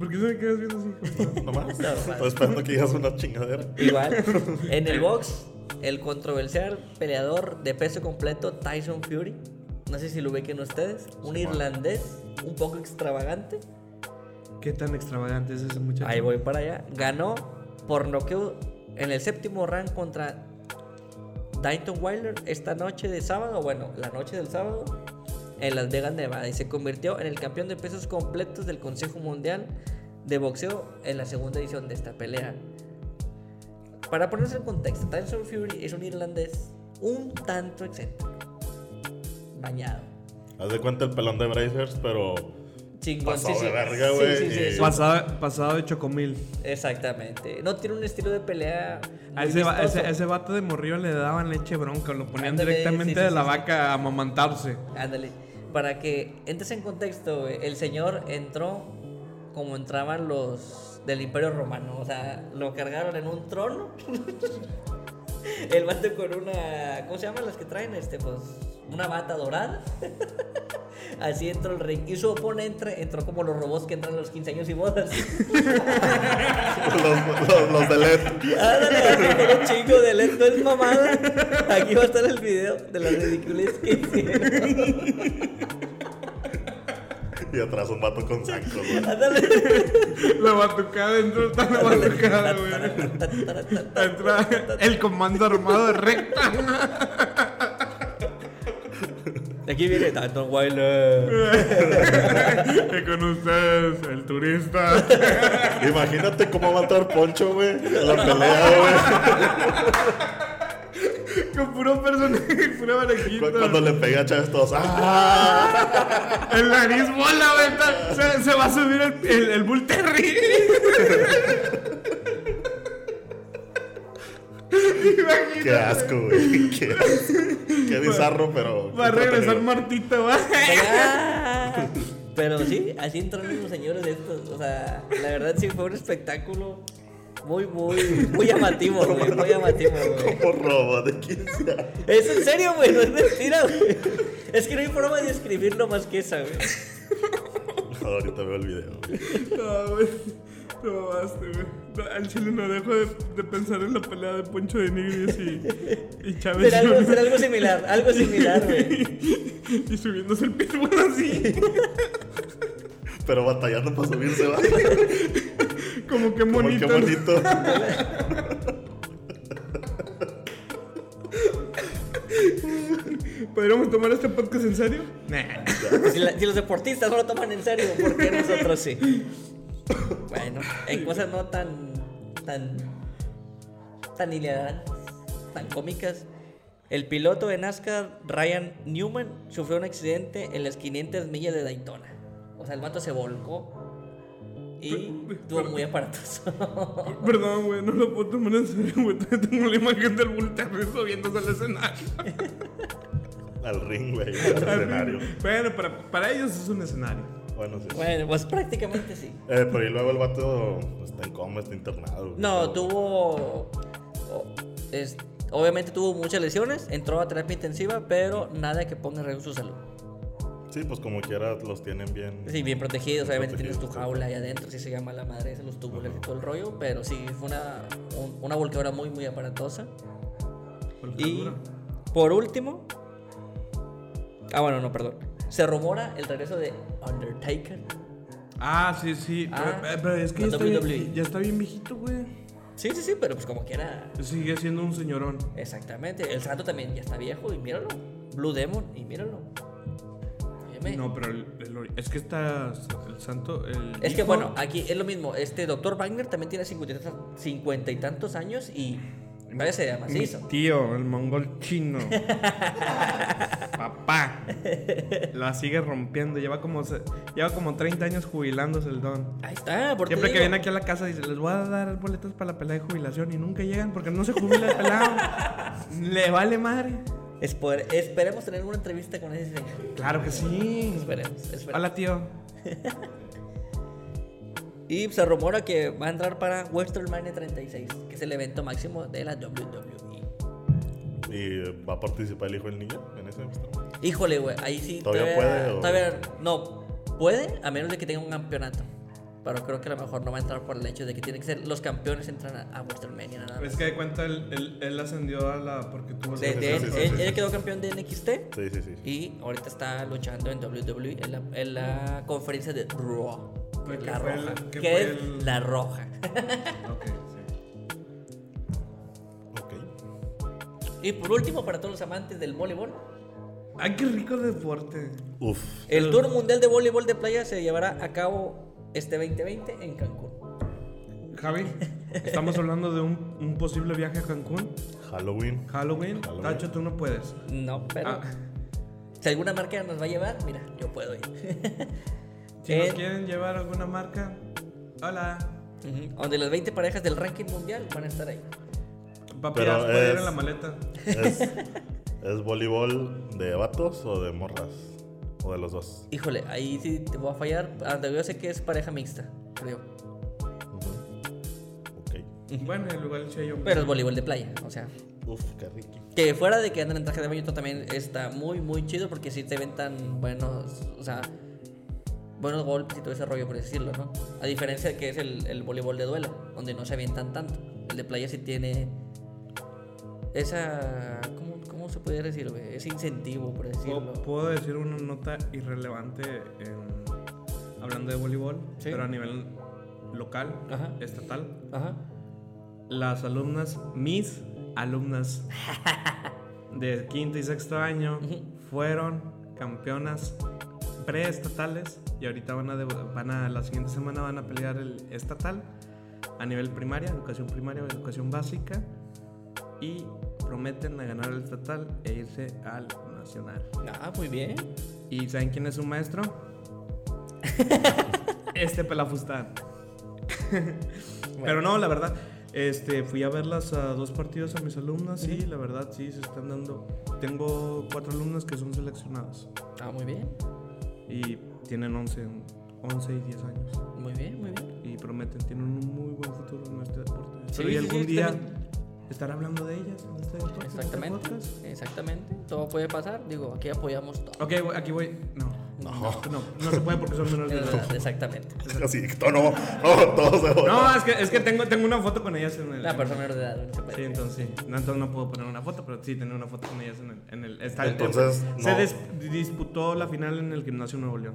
D: ¿Por qué se me quedas viendo así?
C: ¿No más?
E: No, más.
C: Estoy esperando que digas una chingadera.
E: Igual, en el box, el controversial peleador de peso completo Tyson Fury, no sé si lo ubiquen ustedes, un irlandés un poco extravagante,
D: ¿Qué tan extravagante es ese muchacho?
E: ahí voy para allá, ganó por noqueo en el séptimo round contra Dayton Wilder esta noche de sábado, bueno, la noche del sábado, en Las Vegas, Nevada, y se convirtió en el campeón de pesos completos del Consejo Mundial de Boxeo en la segunda edición de esta pelea. Para ponerse en contexto, Tyson Fury es un irlandés un tanto excéntrico, bañado,
C: Haz de cuenta el pelón de Brazers, pero
E: chingón,
C: Pasado
E: sí, sí,
C: de verga, güey,
E: sí,
C: y-
D: Pasado, pasado de chocomil.
E: exactamente. No tiene un estilo de pelea.
D: A ese, va- ese, ese vato de morrillo le daban leche bronca, lo ponían
E: Ándale,
D: directamente
E: sí, sí,
D: de la
E: sí, sí.
D: vaca a amamantarse.
E: Ándale. Para que entres en contexto, el señor entró como entraban los del Imperio Romano. O sea, lo cargaron en un trono. el vato con una. ¿Cómo se llaman las que traen? Este, pues. Una bata dorada. Así entró el ring. Y su oponente entró como los robots que entran a los 15 años y bodas.
C: los, los, los de LED.
E: Ándale, así con un chingo de LED. No es mamada. Aquí va a estar el video de las ridiculez que hicieron.
C: Y atrás un vato con sacos, güey.
E: Ándale.
D: La batucada dentro está la batucada, güey. Entra el comando armado de recta.
E: Aquí viene Tanton Wilder.
D: Y con ustedes, el turista.
C: Imagínate cómo va a entrar Poncho, güey. La pelea, güey.
D: Con puro personaje, pura barajita.
C: Cu- Cuando le pega a Chávez todos. ¡Ah!
D: El nariz bola, güey. Se, se va a subir el, el, el Bull Terry. Imagínate.
C: Qué asco, güey. Qué, qué bizarro, pero.
D: Va a regresar. Martita, va.
E: Ah. Pero sí, así entraron los señores estos. O sea, la verdad sí fue un espectáculo muy, muy, muy llamativo, güey. Muy llamativo, güey.
C: Como robo de 15 años.
E: Es en serio, güey, no es mentira, güey. Es que no hay forma de describirlo más que esa, güey.
C: Ahorita veo el video, güey.
D: No, güey. No basta, güey. No, al chile no dejo de, de pensar en la pelea de Poncho de Nigris y, y Chávez.
E: Será algo,
D: Jr.
E: será algo similar, algo similar, güey.
D: y subiéndose el pitbull así.
C: Pero batallando para subirse, va.
D: Como que
C: Como
D: bonito.
C: que bonito.
D: ¿Podríamos tomar este podcast en serio? Nah.
E: Si, la- si los deportistas no lo toman en serio, ¿por qué nosotros sí? Bueno, en cosas no tan. tan. tan hilarantes, tan cómicas. El piloto de NASCAR, Ryan Newman, sufrió un accidente en las 500 millas de Daytona. O sea, el vato se volcó y estuvo muy aparatoso.
D: Perdón, güey, no lo puedo tomar en serio, güey. Tengo la imagen del voltaje subiéndose al escenario.
C: Al ring, güey. Al escenario.
D: Bueno, para, para ellos es un escenario.
C: Bueno, sí.
E: bueno, pues prácticamente sí.
C: Eh, pero y luego el vato está en coma, está internado. güey.
E: No, tuvo. es- obviamente tuvo muchas lesiones, entró a terapia intensiva, pero nada que ponga en riesgo su salud.
C: Sí, pues como quiera los tienen bien.
E: Sí, bien protegidos,
C: Bien
E: obviamente tienes tu
C: protegidos,
E: jaula ahí adentro, si se llama la madre esa, los túbulos y todo el rollo, pero sí, fue una, un- una volcadura muy, muy aparatosa. Y por último. Ah, bueno, no, perdón. Se rumora el regreso de Undertaker.
D: Ah, sí, sí.
E: Ah,
D: pero, eh, pero es que ya está, bien, ya está bien viejito, güey.
E: Sí, sí, sí, pero pues como quiera.
D: Sigue siendo un señorón.
E: Exactamente. El santo también ya está viejo y míralo. Blue Demon y míralo.
D: No, pero el- el- es que está el santo. El
E: Es que bueno, aquí es lo mismo. Este doctor Wagner también tiene 50 y tantos- 50 y tantos años y parece de
D: Mi
E: macizo.
D: tío, el mongol chino. Papá. La sigue rompiendo. Lleva como, lleva como 30 años jubilándose el don.
E: Ahí está, por
D: Siempre que viene aquí a la casa dice, les voy a dar boletos para la pelea de jubilación y nunca llegan porque no se jubila el pelado. Le vale madre.
E: Esperemos tener una entrevista con ese señor.
D: Claro que sí.
E: Esperemos, esperemos.
D: Hola, tío.
E: Y se rumora que va a entrar para WrestleMania 36, que es el evento máximo de la WWE.
C: ¿Y va a participar el hijo del niño en ese extremo?
E: Híjole, güey, ahí sí.
C: ¿Todavía puede o-
E: todavía- no, puede a menos de que tenga un campeonato. Pero creo que a lo mejor no va a entrar por el hecho de que tiene que ser los campeones entran a, a WrestleMania nada más.
D: Es que de cuenta él, él, él ascendió a la. porque tuvo
E: De-
C: sí,
E: de-
C: sí, sí,
E: él,
C: sí.
E: él quedó campeón de NXT
C: Sí, sí, sí.
E: y ahorita está luchando en WWE en la, en la conferencia de Raw. La roja.
D: el- que
E: es
D: el-
E: la roja.
D: Ok, sí.
C: Ok.
E: y por último, para todos los amantes del voleibol,
D: Ay, qué rico deporte.
C: Uf.
E: el Tour Mundial de Voleibol de Playa se llevará a cabo este 2020 en Cancún.
D: Javi, estamos hablando de un, un posible viaje a Cancún.
C: Halloween.
D: Halloween.
C: Halloween.
D: Tacho, tú no puedes.
E: No, pero
D: Ah.
E: si alguna marca nos va a llevar, mira, yo puedo ir.
D: Si
E: En-
D: nos quieren llevar alguna marca, hola.
E: Donde las 20 parejas del ranking mundial van a estar ahí.
D: Papi,
C: Pero
D: ir
C: es-
D: en la maleta.
C: ¿Es, ¿Es voleibol de vatos o de morras? ¿O de los dos?
E: Híjole, ahí sí te voy a fallar. Anda, yo sé que es pareja mixta, creo.
C: Ujú. Ok.
D: Bueno, igual hay un.
E: Pero es voleibol de playa, o sea.
C: Uf, qué rico.
E: Que fuera de que andan en traje de baño, también está muy, muy chido porque sí te ven tan buenos, o sea, buenos golpes y todo ese rollo, por decirlo, ¿no? A diferencia de que es el, el voleibol de duelo, donde no se avientan tanto. El de playa sí tiene esa. ¿Cómo, cómo se puede decir, güey? Ese incentivo, por decirlo.
D: ¿Puedo, decir una nota irrelevante en- hablando de voleibol,
E: Sí.
D: pero a nivel local,
E: Ajá.
D: estatal.
E: Ajá.
D: Las alumnas, mis alumnas de quinto y sexto año, fueron campeonas preestatales y ahorita van a, van a, la siguiente semana van a pelear el estatal a nivel primaria, educación primaria educación básica y prometen a ganar el estatal e irse al nacional.
E: Ah, muy bien.
D: ¿Y saben quién es su maestro? este pelafustán. Pero no, la verdad, este, fui a verlas a dos partidos a mis alumnas y la verdad sí se están dando. Tengo cuatro alumnas que son seleccionadas
E: Ah, muy bien.
D: y tienen 11, 11 y 10 años
E: Muy bien, muy bien.
D: y prometen, tienen un muy buen futuro en este deporte.
E: Sí,
D: Pero y algún
E: sí,
D: día
E: también.
D: Estar hablando de ellas en este este
E: Exactamente.
D: podcast.
E: Exactamente. Todo puede pasar. Digo, aquí apoyamos todo.
D: Ok, aquí voy. No.
C: No.
D: No, no se puede porque son menores de edad.
E: Exactamente.
C: Así, no, no, no, todos se
D: No, es que, es que tengo, tengo una foto con ellas en el.
E: La persona menor de edad no se puede.
D: Sí, entonces sí. No, entonces no puedo poner una foto, pero sí tengo una foto con ellas en el. En el está el- se disputó la final en el gimnasio Nuevo León.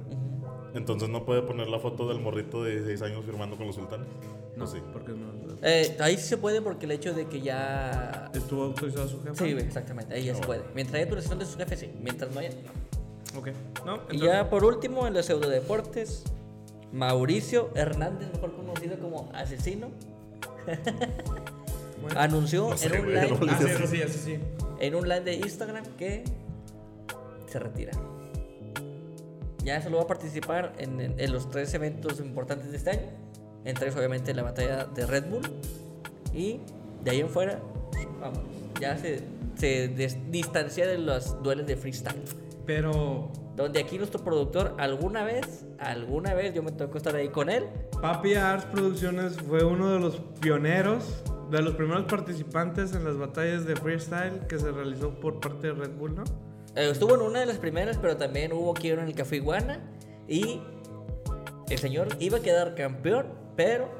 C: Entonces no puede poner la foto del morrito de 16 años firmando con los sultanes.
D: No,
C: ¿O sí.
D: porque no.
E: Eh, ahí sí se puede porque el hecho de que ya.
D: Estuvo autorizado su jefe.
E: Sí, güey, exactamente, ahí ya se puede. Mientras haya autorización de sus jefes, sí. Mientras no haya, no.
D: Ok. No,
E: Y ya por último, en los pseudodeportes, Mauricio Hernández, mejor conocido como Asesino,
D: Bueno.
E: anunció
C: No sé,
E: en, un live,
C: no
D: Ah, sí, sí, sí, sí, sí.
E: en un live de Instagram que se retira. Ya solo va a participar en, en- en los tres eventos importantes de este año. Entre ellos, obviamente, la batalla de Red Bull. Y de ahí en fuera, vamos, ya se, se distancia de los duelos de freestyle.
D: Pero
E: Donde aquí nuestro productor, alguna vez, alguna vez, yo me tocó estar ahí con él.
D: Papi Arts Producciones fue uno de los pioneros, de los primeros participantes en las batallas de freestyle que se realizó por parte de Red Bull, ¿no?
E: Eh, estuvo en una de las primeras, pero también hubo uno en el Café Iguana. Y el señor iba a quedar campeón, pero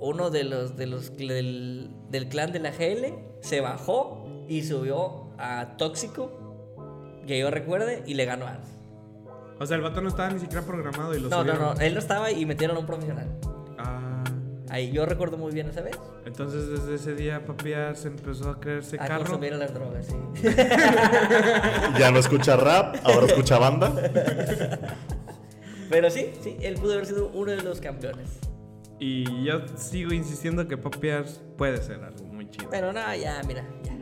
E: uno de los, de los del, del clan de la GL se bajó y subió a Tóxico, que yo recuerde, y le ganó a Ars.
D: O sea, el vato no estaba ni siquiera programado y lo
E: No, no,
D: subieron.
E: no, él no estaba y metieron a un profesional.
D: Ah,
E: Ahí yo recuerdo muy bien esa vez.
D: entonces desde ese día Papi Arts empezó a creerse
E: A
D: carro.
E: consumir las drogas, sí.
C: Ya no escucha rap, ahora escucha banda.
E: Pero sí, sí, él pudo haber sido uno de los campeones.
D: Y yo sigo insistiendo que Papi Arts puede ser algo muy chido.
E: Pero no, ya, mira, ya.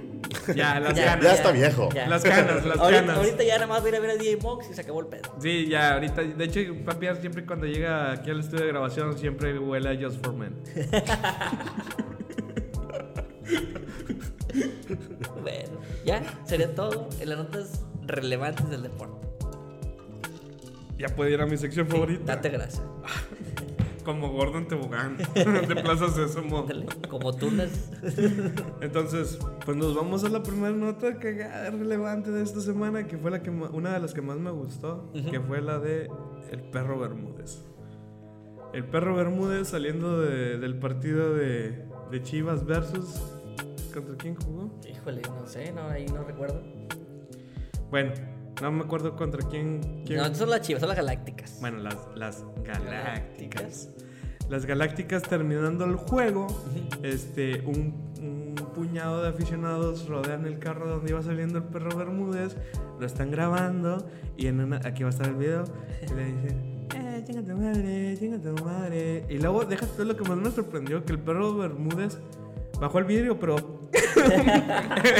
D: Ya, las
E: Ya,
D: ganas.
C: Ya está viejo.
D: Las canas, las
E: ahorita,
D: canas.
E: ahorita ya nada más voy a ir a ver a DJ Mox y se acabó el pedo.
D: Sí, ya, ahorita. De hecho, Papi Arts siempre cuando llega aquí al estudio de grabación siempre huele a Just for Men.
E: Bueno, ya, sería todo en las notas relevantes del deporte.
D: Ya puede ir a mi sección favorita.
E: Date grasa.
D: Como Gordon Tobogán de Plaza Sésamo.
E: Como tunas.
D: Entonces, pues nos vamos a la primera nota cagada relevante de esta semana, que fue la que una de las que más me gustó, que fue la de el perro Bermúdez. El perro Bermúdez saliendo de- del partido de, de Chivas versus ¿contra quién jugó?
E: Híjole, no sé, no, ahí no recuerdo.
D: Bueno, no me acuerdo contra quién. quién-
E: No, son las chivas, son las galácticas.
D: Bueno, las, las galácticas. Las galácticas terminando el juego, este, un, un puñado de aficionados rodean el carro donde iba saliendo el perro Bermúdez, lo están grabando y en una, aquí va a estar el video, y le dicen, eh, chinga tu madre, chinga tu madre. Y luego, déjate lo que más me sorprendió, que el perro Bermúdez bajó el vidrio, pero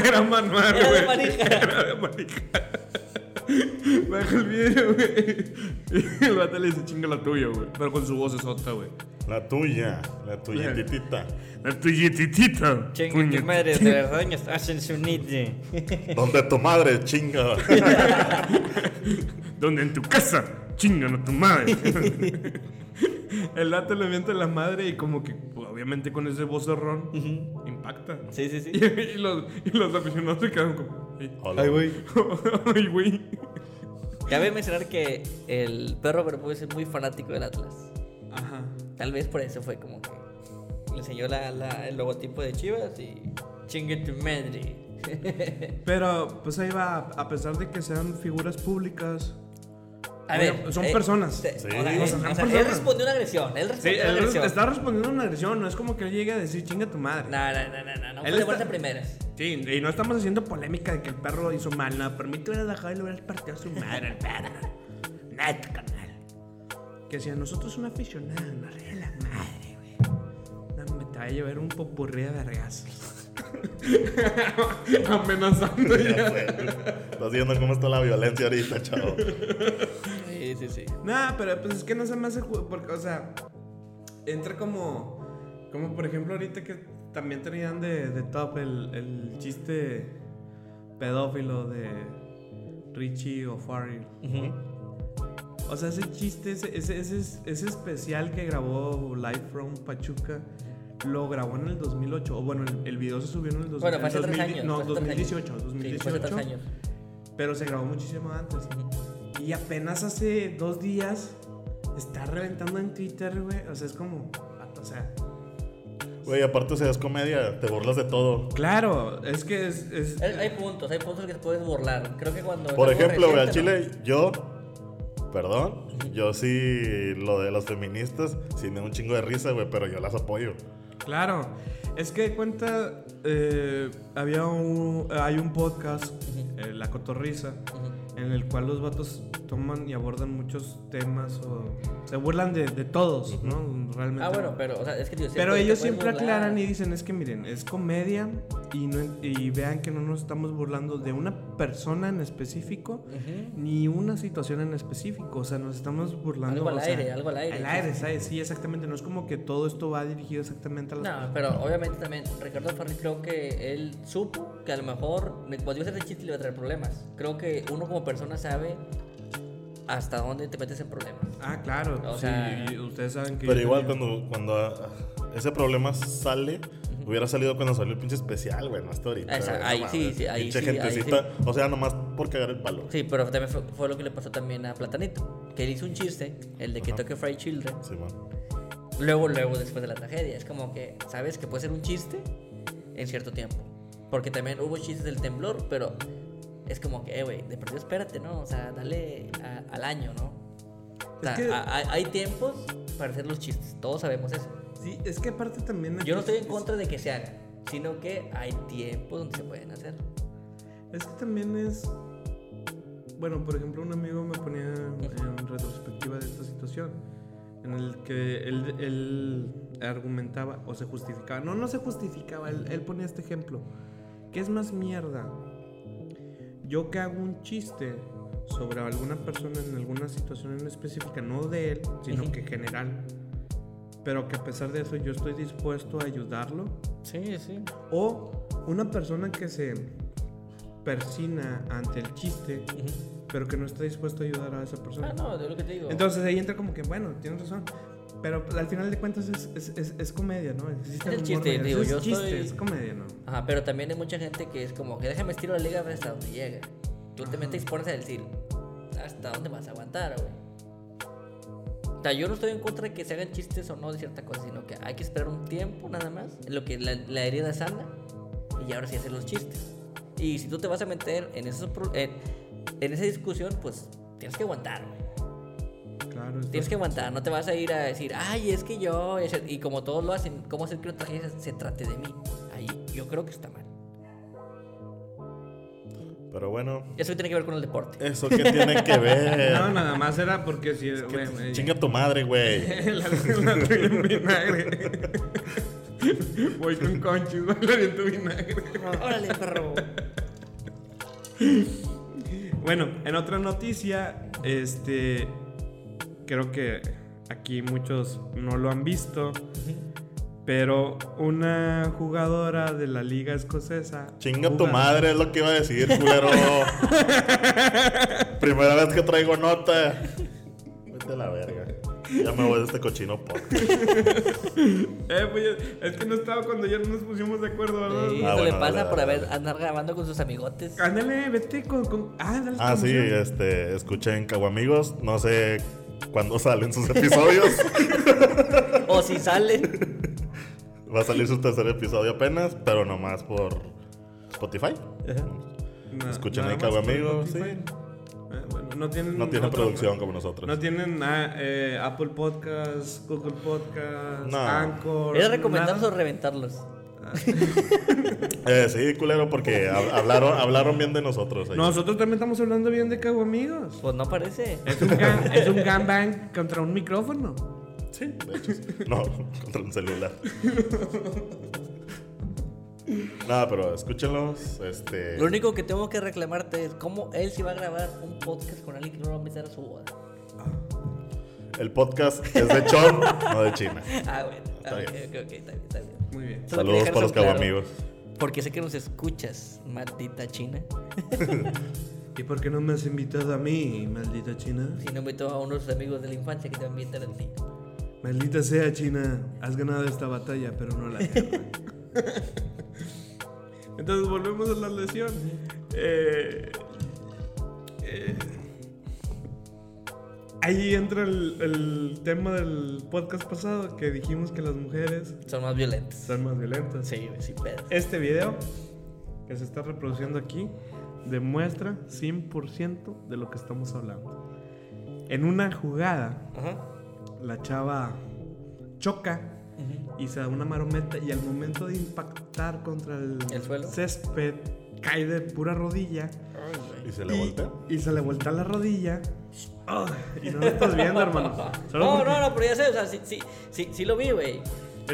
D: era manual,
E: Era de manija.
D: Era de manija. Baja el vidrio, güey. Y el vato le dice, chinga la tuya, güey. Pero con su voz esota, güey.
C: La tuya, la tuya, titita.
D: La tuya, titita.
E: Chingue tu madre de las doñas, hacen su nide.
C: Donde tu madre chinga.
D: Donde en tu casa, chingan a tu madre. el vato le miente a la madre y como que, obviamente con ese vocerrón, impacta.
E: Sí, sí, sí.
D: Y, los, y los aficionados se quedan como, "Ay,
C: Hola.
D: ay, güey.
E: Cabe mencionar que el perro Bermúdez es muy fanático del Atlas.
D: Ajá.
E: Tal vez por eso fue como que le enseñó la, la- el logotipo de Chivas y chingue tu madre.
D: Pero, pues ahí va, a pesar de que sean figuras públicas.
E: A
D: Oye,
E: ver,
D: son
E: eh,
D: personas.
E: se-
C: Sí.
E: o sea,
D: O sea,
E: él,
D: son
E: o sea, él
D: personas.
E: respondió una agresión. Él
D: Sí,
E: respondió una
D: él
E: agresión.
D: está respondiendo a una agresión, no es como que él llegue a decir chinga tu madre.
E: No, no, no, no, no, no.
D: Él está-
E: vuelta primeras.
D: Sí, y no estamos haciendo polémica de que el perro hizo mal, no. Por mí tú hubieras dejado y le hubieras partido a su madre al perro. Neto, carnal. Que si a nosotros un aficionado nos ríe la madre, güey. No, me te va a llevar un popurrí de vergazos. Amenazando
C: Ya
D: ya.
C: fue. Estás viendo cómo está la violencia ahorita, chavo.
E: Sí, sí, sí.
D: Nah, pero pues es que no se me hace porque, o sea, entra como, como por ejemplo ahorita que también tenían de, de top el, el chiste pedófilo de Richie O'Farrell. O sea, ese chiste, ese, ese, ese, ese especial que grabó Live from Pachuca, lo grabó en el 2008. O bueno, el, el video se subió en el 2000,
E: Bueno, fue hace
D: en
E: tres
D: 2000
E: años.
D: No,
E: fue hace tres
D: 2018.
E: años. Sí,
D: 2018.
E: fue hace tres años.
D: Pero se grabó muchísimo antes. Y apenas hace dos días está reventando en Twitter, güey. O sea, es como. O sea.
C: Güey, aparte, o sea, es comedia, te burlas de todo.
D: Claro, es que es. es-
E: Hay, puntos, hay puntos que te puedes burlar. Creo que cuando.
C: Por ejemplo, güey, al Chile, yo, perdón, yo sí, lo de las feministas, sí me da un chingo de risa, güey, pero yo las apoyo.
D: Claro. Es que cuenta. eh, había un. Hay un podcast, eh, La.
E: Ujú.
D: En el cual los vatos toman y abordan muchos temas o. Se burlan de, de todos, ¿no? Realmente.
E: Ah, bueno, pero, o sea, es que digo,
D: Pero ellos siempre
E: burlar.
D: aclaran y dicen, es que miren, es comedia y, no, y vean que no nos estamos burlando de una persona en específico
E: Ujú.
D: ni una situación en específico, o sea, nos estamos burlando.
E: Algo al
D: o sea,
E: aire, algo al aire,
D: Al aire. ¿sabes? Sí, exactamente, no es como que todo esto va dirigido exactamente a las
E: No, pero obviamente también Ricardo Farri creo que él supo que a lo mejor cuando iba a hacer el chiste le iba a traer problemas. Creo que uno como persona sabe hasta dónde te metes en problemas.
D: Ah, claro,
E: O
D: sí,
E: sea-
D: ustedes saben que...
C: Pero igual
D: tenía-
C: cuando, cuando ah, ese problema sale, hubiera salido cuando salió el pinche especial, güey, no hasta ahorita.
E: Esa-
C: no
E: ahí
C: mames,
E: sí, sí, ahí
C: pinche
E: sí, ahí
C: gentecita, o sea, nomás por cagar el palo.
E: Sí, pero también fue, fue lo que le pasó también a Platanito, que él hizo un chiste, el de que
C: Ajá.
E: toque Fried Children,
C: Sí, man.
E: luego, luego después de la tragedia. Es como que, ¿sabes? Que puede ser un chiste en cierto tiempo. Porque también hubo chistes del temblor, pero es como que, eh, güey, de perdido espérate, ¿no? O sea, dale a- al año, ¿no? O sea,
D: Es que-
E: a- a- hay tiempos para hacer los chistes, todos sabemos eso.
D: Sí, es que aparte también...
E: Yo no estoy en contra de que se haga, sino que hay tiempos donde se pueden hacer.
D: Es que también es. Bueno, por ejemplo, un amigo me ponía en retrospectiva de esta situación. En el que él, él argumentaba o se justificaba. No, no se justificaba. Él, él ponía este ejemplo. ¿Qué es más mierda? Yo que hago un chiste sobre alguna persona en alguna situación en específica, no de él, sino que general. Pero que a pesar de eso yo estoy dispuesto a ayudarlo.
E: Sí, sí.
D: O una persona que se persina ante el chiste, pero que no está dispuesto a ayudar a esa persona.
E: Ah, no, de lo que te digo.
D: Entonces ahí entra como que, bueno, tienes razón. Pero al final de cuentas es, es, es, es comedia, ¿no? Existe
E: Es el chiste, digo,
D: es
E: yo
D: chiste,
E: soy-
D: es comedia, ¿no?
E: Ajá, pero también hay mucha gente que es como que déjame estiro la liga hasta dónde llega. Tú también te expones a decir hasta dónde vas a aguantar, güey. O sea, yo no estoy en contra de que se hagan chistes o no de cierta cosa, sino que hay que esperar un tiempo nada más, en lo que la, la herida sana, y ahora sí hacer los chistes. Y si tú te vas a meter en, esos, en, en esa discusión, pues tienes que aguantar, güey.
D: Claro. es
E: Tienes que aguantar, no te vas a ir a decir, ay, es que yo, y como todos lo hacen, ¿cómo hacer que una tragedia se, trate de mí? Ahí yo creo que está mal.
C: Pero bueno,
E: Eso tiene que ver con el deporte.
C: ¿eso qué tiene que ver?
D: No, nada más era porque si. güey, güey,
C: Chinga tu madre, güey.
D: la, en vinagre. Voy con conchis, la aviento vinagre.
E: Órale, perro.
D: Bueno, en otra noticia, este. Creo que aquí muchos no lo han visto. Pero una jugadora de la liga escocesa.
C: Chinga tu madre, es lo que iba a decir, culero. Primera vez que traigo nota. Vete a la verga. Ya me voy de este cochino podcast.
D: Eh, pues, es que no estaba cuando ya nos pusimos de acuerdo, ¿verdad?
E: Sí,
C: Ah,
E: eso le pasa
C: dale,
E: por
C: dale,
E: haber andar grabando con sus amigotes.
D: Ándale, vete con. con... Ah, dale
C: Ah, sí, este, escuchen Caguamigos. No sé cuándo salen sus episodios.
E: O si sale.
C: Va a salir su tercer episodio apenas, pero nomás por Spotify.
D: Na-
C: Escuchen ahí sí.
D: Spotify. Eh, bueno, no tienen.
C: No tienen
D: otro-
C: producción como nosotros.
D: No tienen ah, eh, Apple Podcasts, Google Podcasts,
C: No.
D: Anchor.
E: ¿Era recomendarlos
D: nada.
E: o reventarlos?
C: Eh, sí, culero, porque hab- hablaron, hablaron bien de nosotros. ahí.
D: Nosotros también estamos hablando bien de Cago Amigos.
E: Pues no parece.
D: Es un, gan- es un gangbang contra un micrófono.
C: Sí, de hecho. sí. No, contra un celular. Nada, pero escúchenlos. Este.
E: Lo único que tengo que reclamarte es cómo él se va a grabar un podcast con alguien que no va a invitar a su boda.
C: El podcast es de Chon, no de China.
E: Ah, bueno.
C: Está
E: Ah, ok,
C: bien.
E: ok, ok, está bien, está bien.
D: Muy bien.
E: Solo
C: Saludos para los
E: claro,
C: caguamigos.
E: Porque sé que nos escuchas, maldita china.
D: ¿Y por qué no me has invitado a mí, maldita China?
E: Si no invitó a unos amigos de la infancia que te invitar a ti.
D: Maldita sea China, has ganado esta batalla, pero no la guerra. Entonces volvemos a la lesión. Eh, eh, ahí entra el, el tema del podcast pasado que dijimos que las mujeres
E: Son más violentas.
D: son más violentas.
E: Sí, sí, pedo.
D: Este video que se está reproduciendo aquí demuestra 100% de lo que estamos hablando. En una jugada,
E: Ajá.
D: la chava choca y se da una marometa y al momento de impactar contra el,
E: ¿El suelo?
D: césped cae de pura rodilla
E: Ay.
C: ¿Y se le
D: y,
C: voltea?
D: y se le voltea la rodilla. Y no lo estás viendo, hermano. Solo
E: No,
D: porque-
E: no, no, pero ya sé, o sea, sí, sí, sí, sí lo vi, güey.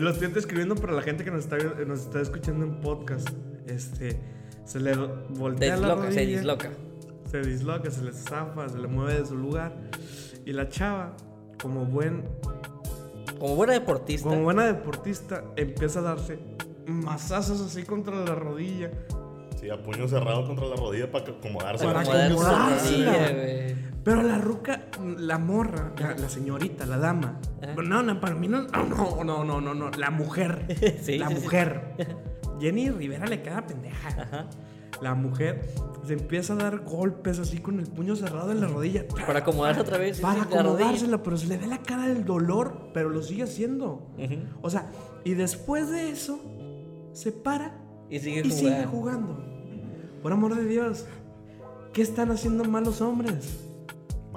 D: Lo estoy escribiendo para la gente que nos está, nos está escuchando en podcast. Este, se le voltea la
E: Desloca,
D: rodilla.
E: se disloca.
D: Se disloca, se le zafa, se le mueve de su lugar. Y la chava, como buen,
E: Como buena deportista.
D: como buena deportista, empieza a darse mazazos así contra la rodilla.
C: Sí, a puño cerrado contra la rodilla para acomodarse.
D: Para
E: acomodar
D: Pero la ruca, la morra, la, la señorita, la dama.
E: Ajá.
D: No, no, para mí no. No, no, no, no, no. La mujer.
E: Sí,
D: la
E: sí, sí.
D: mujer. Jenny Rivera le queda pendeja.
E: Ajá.
D: La mujer se empieza a dar golpes así con el puño cerrado en la rodilla.
E: Para acomodarse otra vez.
D: Para acomodársela, pero se le ve la cara del dolor, pero lo sigue haciendo. O sea, y después de eso, se para
E: Y sigue
D: y sigue
E: jugando.
D: Por amor de Dios, ¿qué están haciendo mal los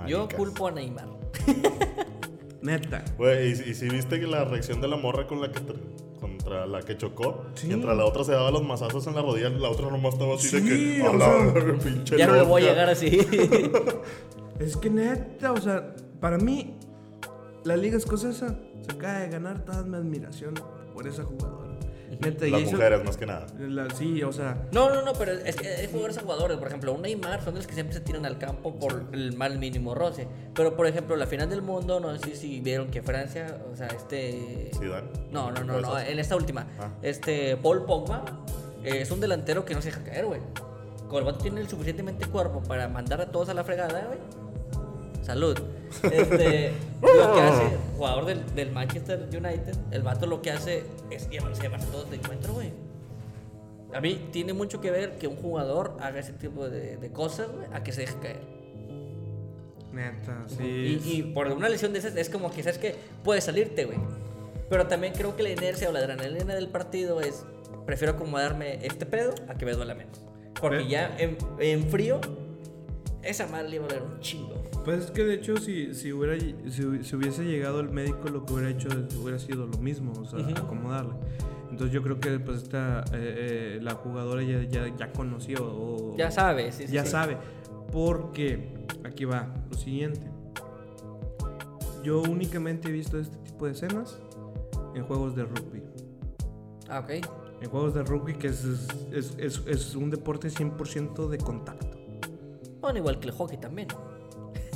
E: Yo culpo a Neymar.
D: Neta.
C: Güey, ¿y, y si viste que la reacción de la morra con la que tr- contra la que chocó?
D: Sí.
C: Mientras la otra se daba los mazazos en la rodilla, la otra nomás estaba así
D: Sí,
C: de que.
D: o
C: "A la
D: sea,
C: pinche
E: Ya no le voy a
C: loca".
E: llegar así.
D: Es que neta, o sea, para mí, la Liga Escocesa se acaba de ganar toda mi admiración por esa jugadora. Neta,
C: Las
D: eso-
C: mujeres, más que nada.
D: la- sí, o sea,
E: No, no, no, pero es que hay jugadores a jugadores. Por ejemplo, un Neymar son los que siempre se tiran al campo por el mal mínimo roce. Pero, por ejemplo, la final del mundo, no sé si vieron que Francia, o sea, este.
C: Zidane.
E: No, no, no, no, en esta última.
C: Ah.
E: Este, Paul Pogba eh, es un delantero que no se deja caer, güey. Como el vato tiene el suficientemente cuerpo para mandar a todos a la fregada, güey. Salud. Este, lo que hace, jugador del, del Manchester United, el vato lo que hace es llevarse, llevarse a todos de encuentro, güey. A mí tiene mucho que ver que un jugador haga ese tipo de, de cosas, güey, a que se deje caer.
D: neta, sí.
E: Y, y por una lesión de esas es como que, ¿sabes que Puedes salirte, güey. Pero también creo que la inercia o la adrenalina del partido es, prefiero acomodarme este pedo a que me duela menos. Porque
D: Ve-
E: ya en, en frío, esa madre le iba a doler un chingo.
D: Pues es que de hecho si, si, hubiera, si, si hubiese llegado el médico lo que hubiera hecho hubiera sido lo mismo, o sea,
E: Ujú.
D: acomodarle. Entonces yo creo que pues esta, eh, eh, la jugadora ya, ya, ya conoció o
E: Ya sabes, sí, sí,
D: ya
E: sí.
D: sabe. Porque aquí va lo siguiente. Yo únicamente he visto este tipo de escenas en juegos de rugby.
E: Ah, ok.
D: En juegos de rugby que es, es, es, es un deporte 100% de contacto.
E: Bueno, igual que el hockey también.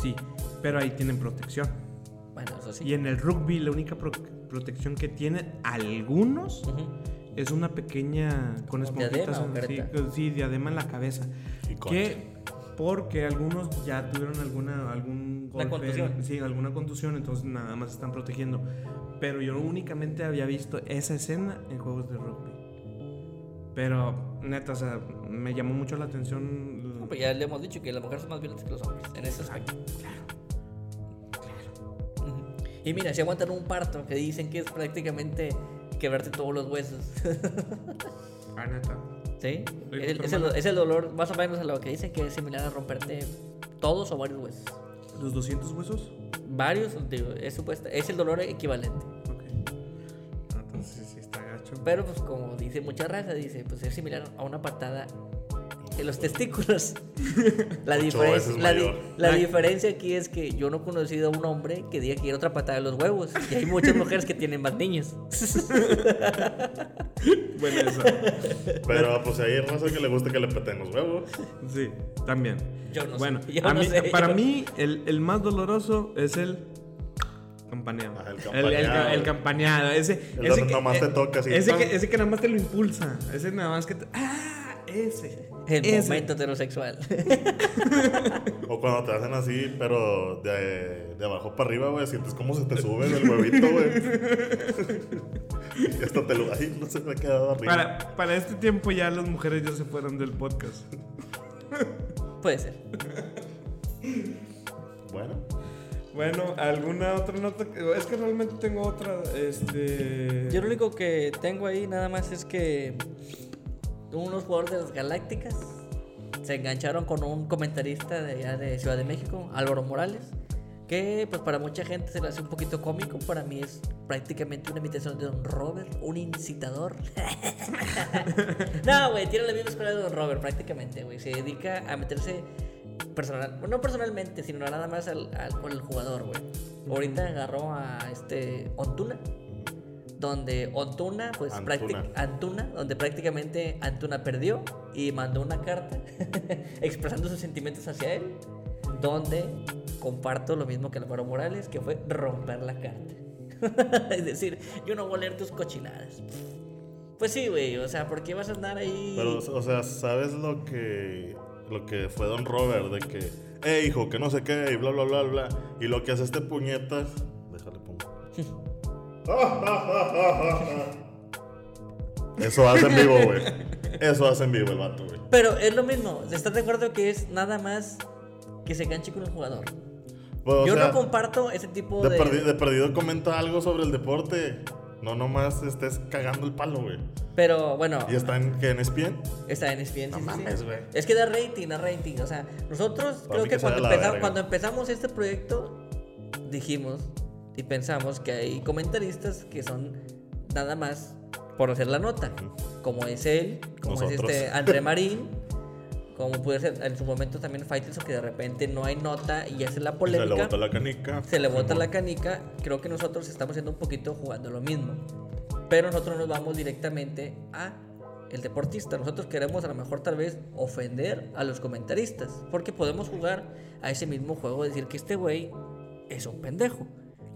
D: Sí, pero ahí tienen protección.
E: Bueno, eso sí.
D: Y en el rugby la única pro- protección que tienen algunos
E: Ujú.
D: es una pequeña con
E: ¿Como
D: esponjitas. sí, sí, diadema en la cabeza.
C: Y.
D: Que porque algunos ya tuvieron alguna algún golpe,
E: contusión.
D: sí, alguna contusión, entonces nada más están protegiendo. Pero yo únicamente había visto esa escena en juegos de rugby. Pero neta, o sea, me llamó mucho la atención.
E: Pues ya le hemos dicho que las mujeres son más violentas que los hombres en ese aspecto. Ujú. Y mira, si aguantan un parto que dicen que es prácticamente quebrarte todos los huesos.
D: Ah, neta.
E: ¿Sí? Es es el-
D: hermana.
E: es el dolor más o menos a lo que dicen que es similar a romperte todos o varios huesos.
D: ¿Los 200 huesos?
E: Varios, digo, es supuesta, es el dolor equivalente.
D: Ok. Ah, Entonces sí está gacho.
E: Pero pues como dice mucha raza, dice, pues es similar a una patada los testículos. la, diferencia,
C: veces
E: la, di-
C: mayor.
E: la
D: Ay.
E: diferencia aquí es que yo no he conocido a un hombre que diga que quiere otra patada de los huevos. Y hay muchas mujeres que tienen más niños.
D: Bueno, eso.
C: Pero pues hay raza que le gusta que le peten los huevos.
D: Sí, también.
E: Yo no sé,
D: bueno,
E: yo
D: a
E: no
D: mí-
E: sé,
D: para
E: yo-
D: mí el, el más doloroso es el campaneado.
C: Ah, el
D: el,
C: campaneado.
D: ca- el campaneado. Ese,
C: El
D: ese
C: donde nomás te toca así,
D: Ese que, ese que nada más te lo impulsa. Ese nada más que te. ¡Ah! Ese.
E: El
D: ese.
E: momento heterosexual.
C: O cuando te hacen así, pero de, de abajo para arriba, güey, sientes cómo se te sube el huevito, güey. y hasta te lo. Ay, no se me ha quedado arriba.
D: Para, para este tiempo ya las mujeres ya se fueron del podcast.
E: Puede ser.
C: Bueno,
D: Bueno, ¿alguna otra nota? Es que realmente tengo otra. Este.
E: Yo lo único que tengo ahí nada más es que unos jugadores de las Galácticas se engancharon con un comentarista de allá de Ciudad de México, Álvaro Morales, que pues para mucha gente se le hace un poquito cómico, para mí es prácticamente una imitación de Don Robert, un incitador. no, güey, tiene la misma escuela de Don Robert prácticamente, güey, se dedica a meterse personal, no personalmente, sino nada más al, al- jugador, güey. Ahorita agarró a este Ontuna, donde Ontuna, pues
C: Antuna.
E: Antuna, donde prácticamente Antuna perdió y mandó una carta expresando sus sentimientos hacia él, donde comparto lo mismo que Álvaro Morales, que fue romper la carta. es decir, yo no voy a leer tus cochinadas. Pues sí, güey, o sea, ¿por qué vas a andar ahí?
C: Pero, o sea, ¿sabes lo que, lo que fue Don Robert? De que, eh, hijo, que no sé qué, y bla, bla, bla, bla. Y lo que hace este puñetas. Déjale pongo. Eso hace en vivo, güey. Eso hace en vivo el vato, güey.
E: Pero es lo mismo, ¿estás de acuerdo que es nada más que se enganche con el jugador?
C: Pues,
E: Yo
C: sea,
E: no comparto ese tipo
C: de,
E: de...
C: perdi- de perdido comenta algo sobre el deporte. No nomás estés cagando el palo, güey.
E: Pero bueno,
C: ¿Y está en, que en ESPN?
E: está en ESPN.
C: No
E: sí, sí, sí.
C: mames, güey.
E: Es que da rating, da rating. O sea, nosotros
C: Para
E: creo que,
C: que
E: cuando, empezamos, cuando empezamos este proyecto dijimos y pensamos que hay comentaristas que son nada más por hacer la nota. Como es él, como es
C: Nosotros.
E: este André Marín. Como puede ser en su momento también Faitelson, que de repente no hay nota y hace la
C: Se
E: polémica.
C: le botó la canica.
E: se le bota la canica, creo que nosotros estamos haciendo un poquito jugando lo mismo. Pero nosotros nos vamos directamente a el deportista. Nosotros queremos a lo mejor tal vez ofender a los comentaristas, porque podemos jugar a ese mismo juego, decir que este güey es un pendejo.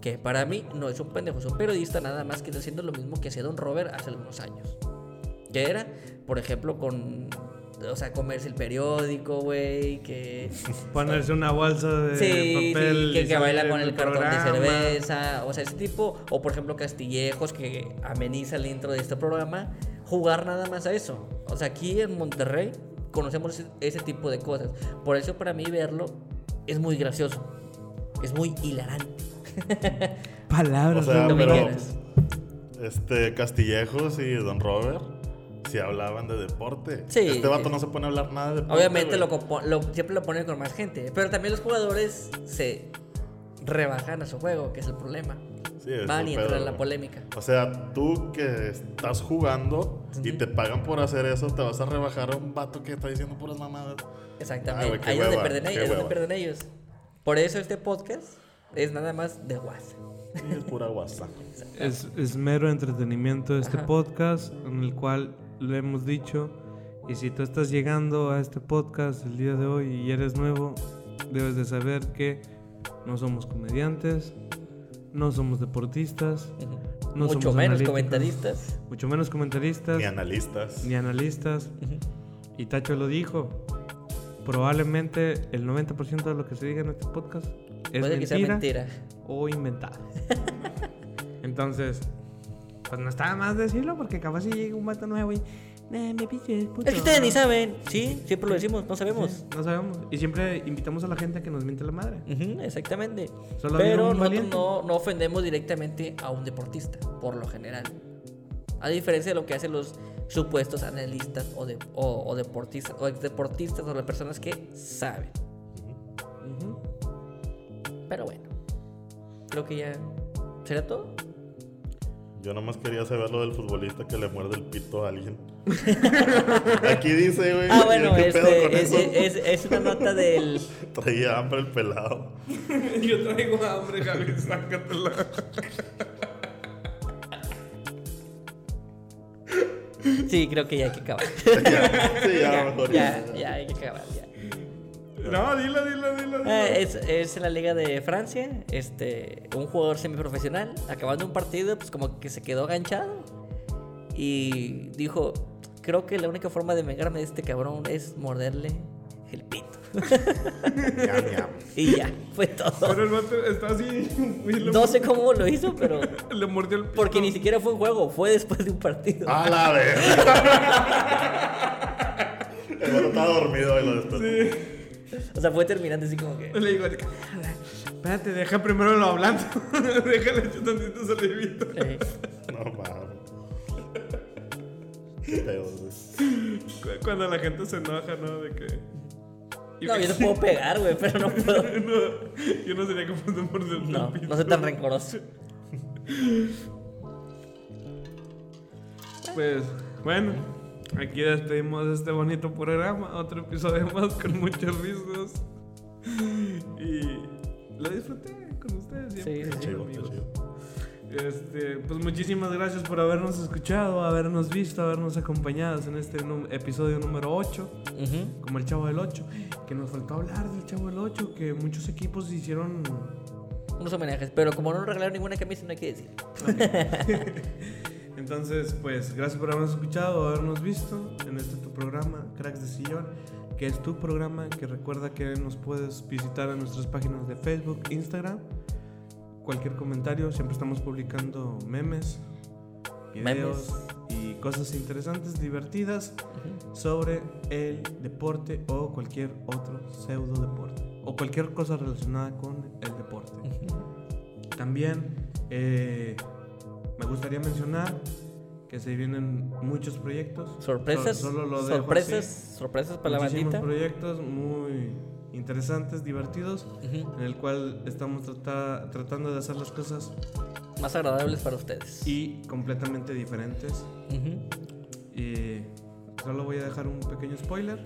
E: Que para mí no es un pendejo, es un periodista nada más que está haciendo lo mismo que hacía Don Robert hace algunos años. Que era, por ejemplo, con... O sea, comerse el periódico, güey, que...
D: Ponerse una bolsa de
E: Sí,
D: papel.
E: sí, que, que baila con
D: en
E: el cartón de
D: programa.
E: cerveza, o sea, ese tipo, o por ejemplo Castillejos que ameniza el intro de este programa, jugar nada más a eso. O sea, aquí en Monterrey conocemos ese, ese tipo de cosas. Por eso para mí verlo es muy gracioso, es muy hilarante.
D: Palabras.
C: O sea, pero este Castillejos y Don Robert sí hablaban de deporte.
E: Sí.
C: Este vato no se pone a hablar nada de deporte.
E: Obviamente lo, lo- siempre lo ponen con más gente, pero también los jugadores se rebajan a su juego, que es el problema.
C: Sí, es
E: Van y
C: pedo,
E: entran en la polémica.
C: O sea, tú que estás jugando y te pagan por hacer eso, te vas a rebajar a un vato que está diciendo puras mamadas.
E: Exactamente.
C: Ah, güey, qué
E: ahí es donde pierden es pierden ellos. Por eso este podcast es nada más de WhatsApp.
C: Sí, es pura guasa.
D: Es, es mero entretenimiento este
E: Ajá.
D: podcast en el cual lo hemos dicho. Y si tú estás llegando a este podcast el día de hoy y eres nuevo, debes de saber que no somos comediantes, no somos deportistas, no
E: Mucho
D: somos
E: menos comentaristas.
D: mucho menos comentaristas,
C: Ni analistas.
D: ni analistas. Y Tacho lo dijo. Probablemente el 90% de lo que se diga en este podcast es
E: Puede que sea
D: mentira,
E: mentira.
D: o inventado. Entonces, pues no estaba más decirlo porque capaz si llega un vato nuevo y "Nah, me piches, puto".
E: Es que ustedes ni saben. Sí, siempre lo decimos, no sabemos.
D: Sí, no sabemos. Y siempre invitamos a la gente a que nos miente la madre.
E: Exactamente.
D: Solo
E: Pero nosotros no, no ofendemos directamente a un deportista, por lo general. A diferencia de lo que hacen los supuestos analistas o, de, o, o deportistas o exdeportistas o las personas que saben. Pero bueno, creo que ya será todo.
C: Yo nomás quería saber lo del futbolista que le muerde el pito a alguien. Aquí dice, güey.
E: Ah, bueno,
C: ¿qué pedo con
E: este, es,
C: eso?
E: es- es una nota del.
C: Traía hambre el pelado.
D: Yo traigo hambre, Javi, sácatela.
E: Sí, creo que ya hay que acabar.
C: Ya, sí, ya, mejor.
E: ya, ya hay que acabar. Ya.
D: No, dilo, dilo, dilo. dilo.
E: Eh, es, es la Liga de Francia. Este, un jugador semiprofesional, acabando un partido, pues como que se quedó ganchado. Y dijo: Creo que la única forma de vengarme de este cabrón es morderle el pito.
C: Ñam, ñam.
E: Y ya, fue todo.
D: Pero el vato está así.
E: No sé cómo lo hizo, pero.
D: le mordió el pito.
E: Porque ni siquiera fue un juego, fue después de un partido.
C: A la vez. El vato estaba dormido y lo despertó.
E: O sea, fue terminando así como que.
D: Le digo, espérate, deja primero lo hablando. Déjale echar tantito salivito.
C: No mames. Qué pedo, güey.
D: Cu- Cuando la gente se enoja, ¿no? De que.
E: No, yo te puedo pegar, güey, pero no puedo.
D: No, yo no sería capaz de morder
E: No, no soy tan rencoroso.
D: Pues, bueno, aquí despedimos este bonito programa. Otro episodio más con muchos risas. Y lo disfruté con ustedes. siempre,
E: Sí,
C: chido,
D: amigos.
C: chido.
D: Este, pues muchísimas gracias por habernos escuchado, habernos visto, habernos acompañado en este episodio número 8,
E: Ujú.
D: como el Chavo del 8. Que nos faltó hablar del Chavo del 8, que muchos equipos hicieron
E: Unos homenajes, pero como no nos regalaron ninguna camisa, no hay que decir.
D: Entonces, pues gracias por habernos escuchado, habernos visto en este tu programa, Cracks de Sillón, que es tu programa, que recuerda que nos puedes visitar en nuestras páginas de Facebook, Instagram. Cualquier comentario, siempre estamos publicando memes, videos y cosas interesantes, divertidas sobre el deporte o cualquier otro pseudo deporte o cualquier cosa relacionada con el deporte. También eh, me gustaría mencionar que se vienen muchos proyectos.
E: Sorpresas,
D: Solo- solo lo
E: sorpresas,
D: así.
E: sorpresas para la
D: Muchísimos
E: bandita.
D: proyectos muy interesantes, divertidos,
E: Ujú.
D: en el cual estamos trata- tratando de hacer las cosas
E: Más agradables para ustedes.
D: y completamente diferentes.
E: Ujú.
D: Y solo voy a dejar un pequeño spoiler.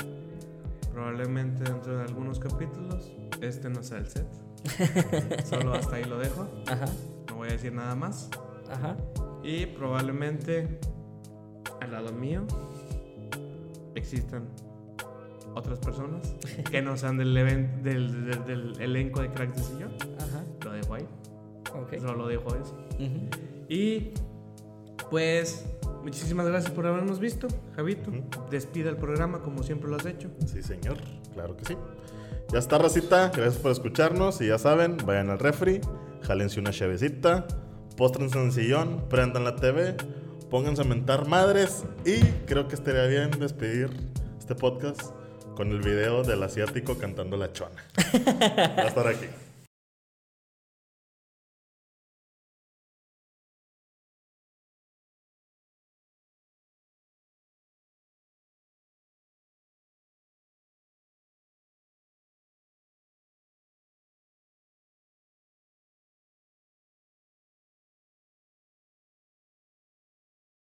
D: Probablemente dentro de algunos capítulos este no sea el set. solo hasta ahí lo dejo.
E: Ajá,
D: No voy a decir nada más.
E: Ajá.
D: Y probablemente al lado mío existan otras personas que no sean del, even- del, del- del elenco de Cracks de Sillón.
E: Ajá.
D: Lo dejo ahí.
E: Ok.
D: Solo dejo eso.
E: Ujú.
D: Y pues muchísimas gracias por habernos visto, Javito.
C: Ujú.
D: Despida el programa como siempre lo has hecho.
C: Sí, señor, claro que sí. Ya está, racita. Gracias por escucharnos. Y ya saben, vayan al refri, jálense una chevecita, póstrense en el sillón, prendan la TV, pónganse a mentar madres. Y creo que estaría bien despedir este podcast con el video del asiático cantando la chona. Va a estar aquí.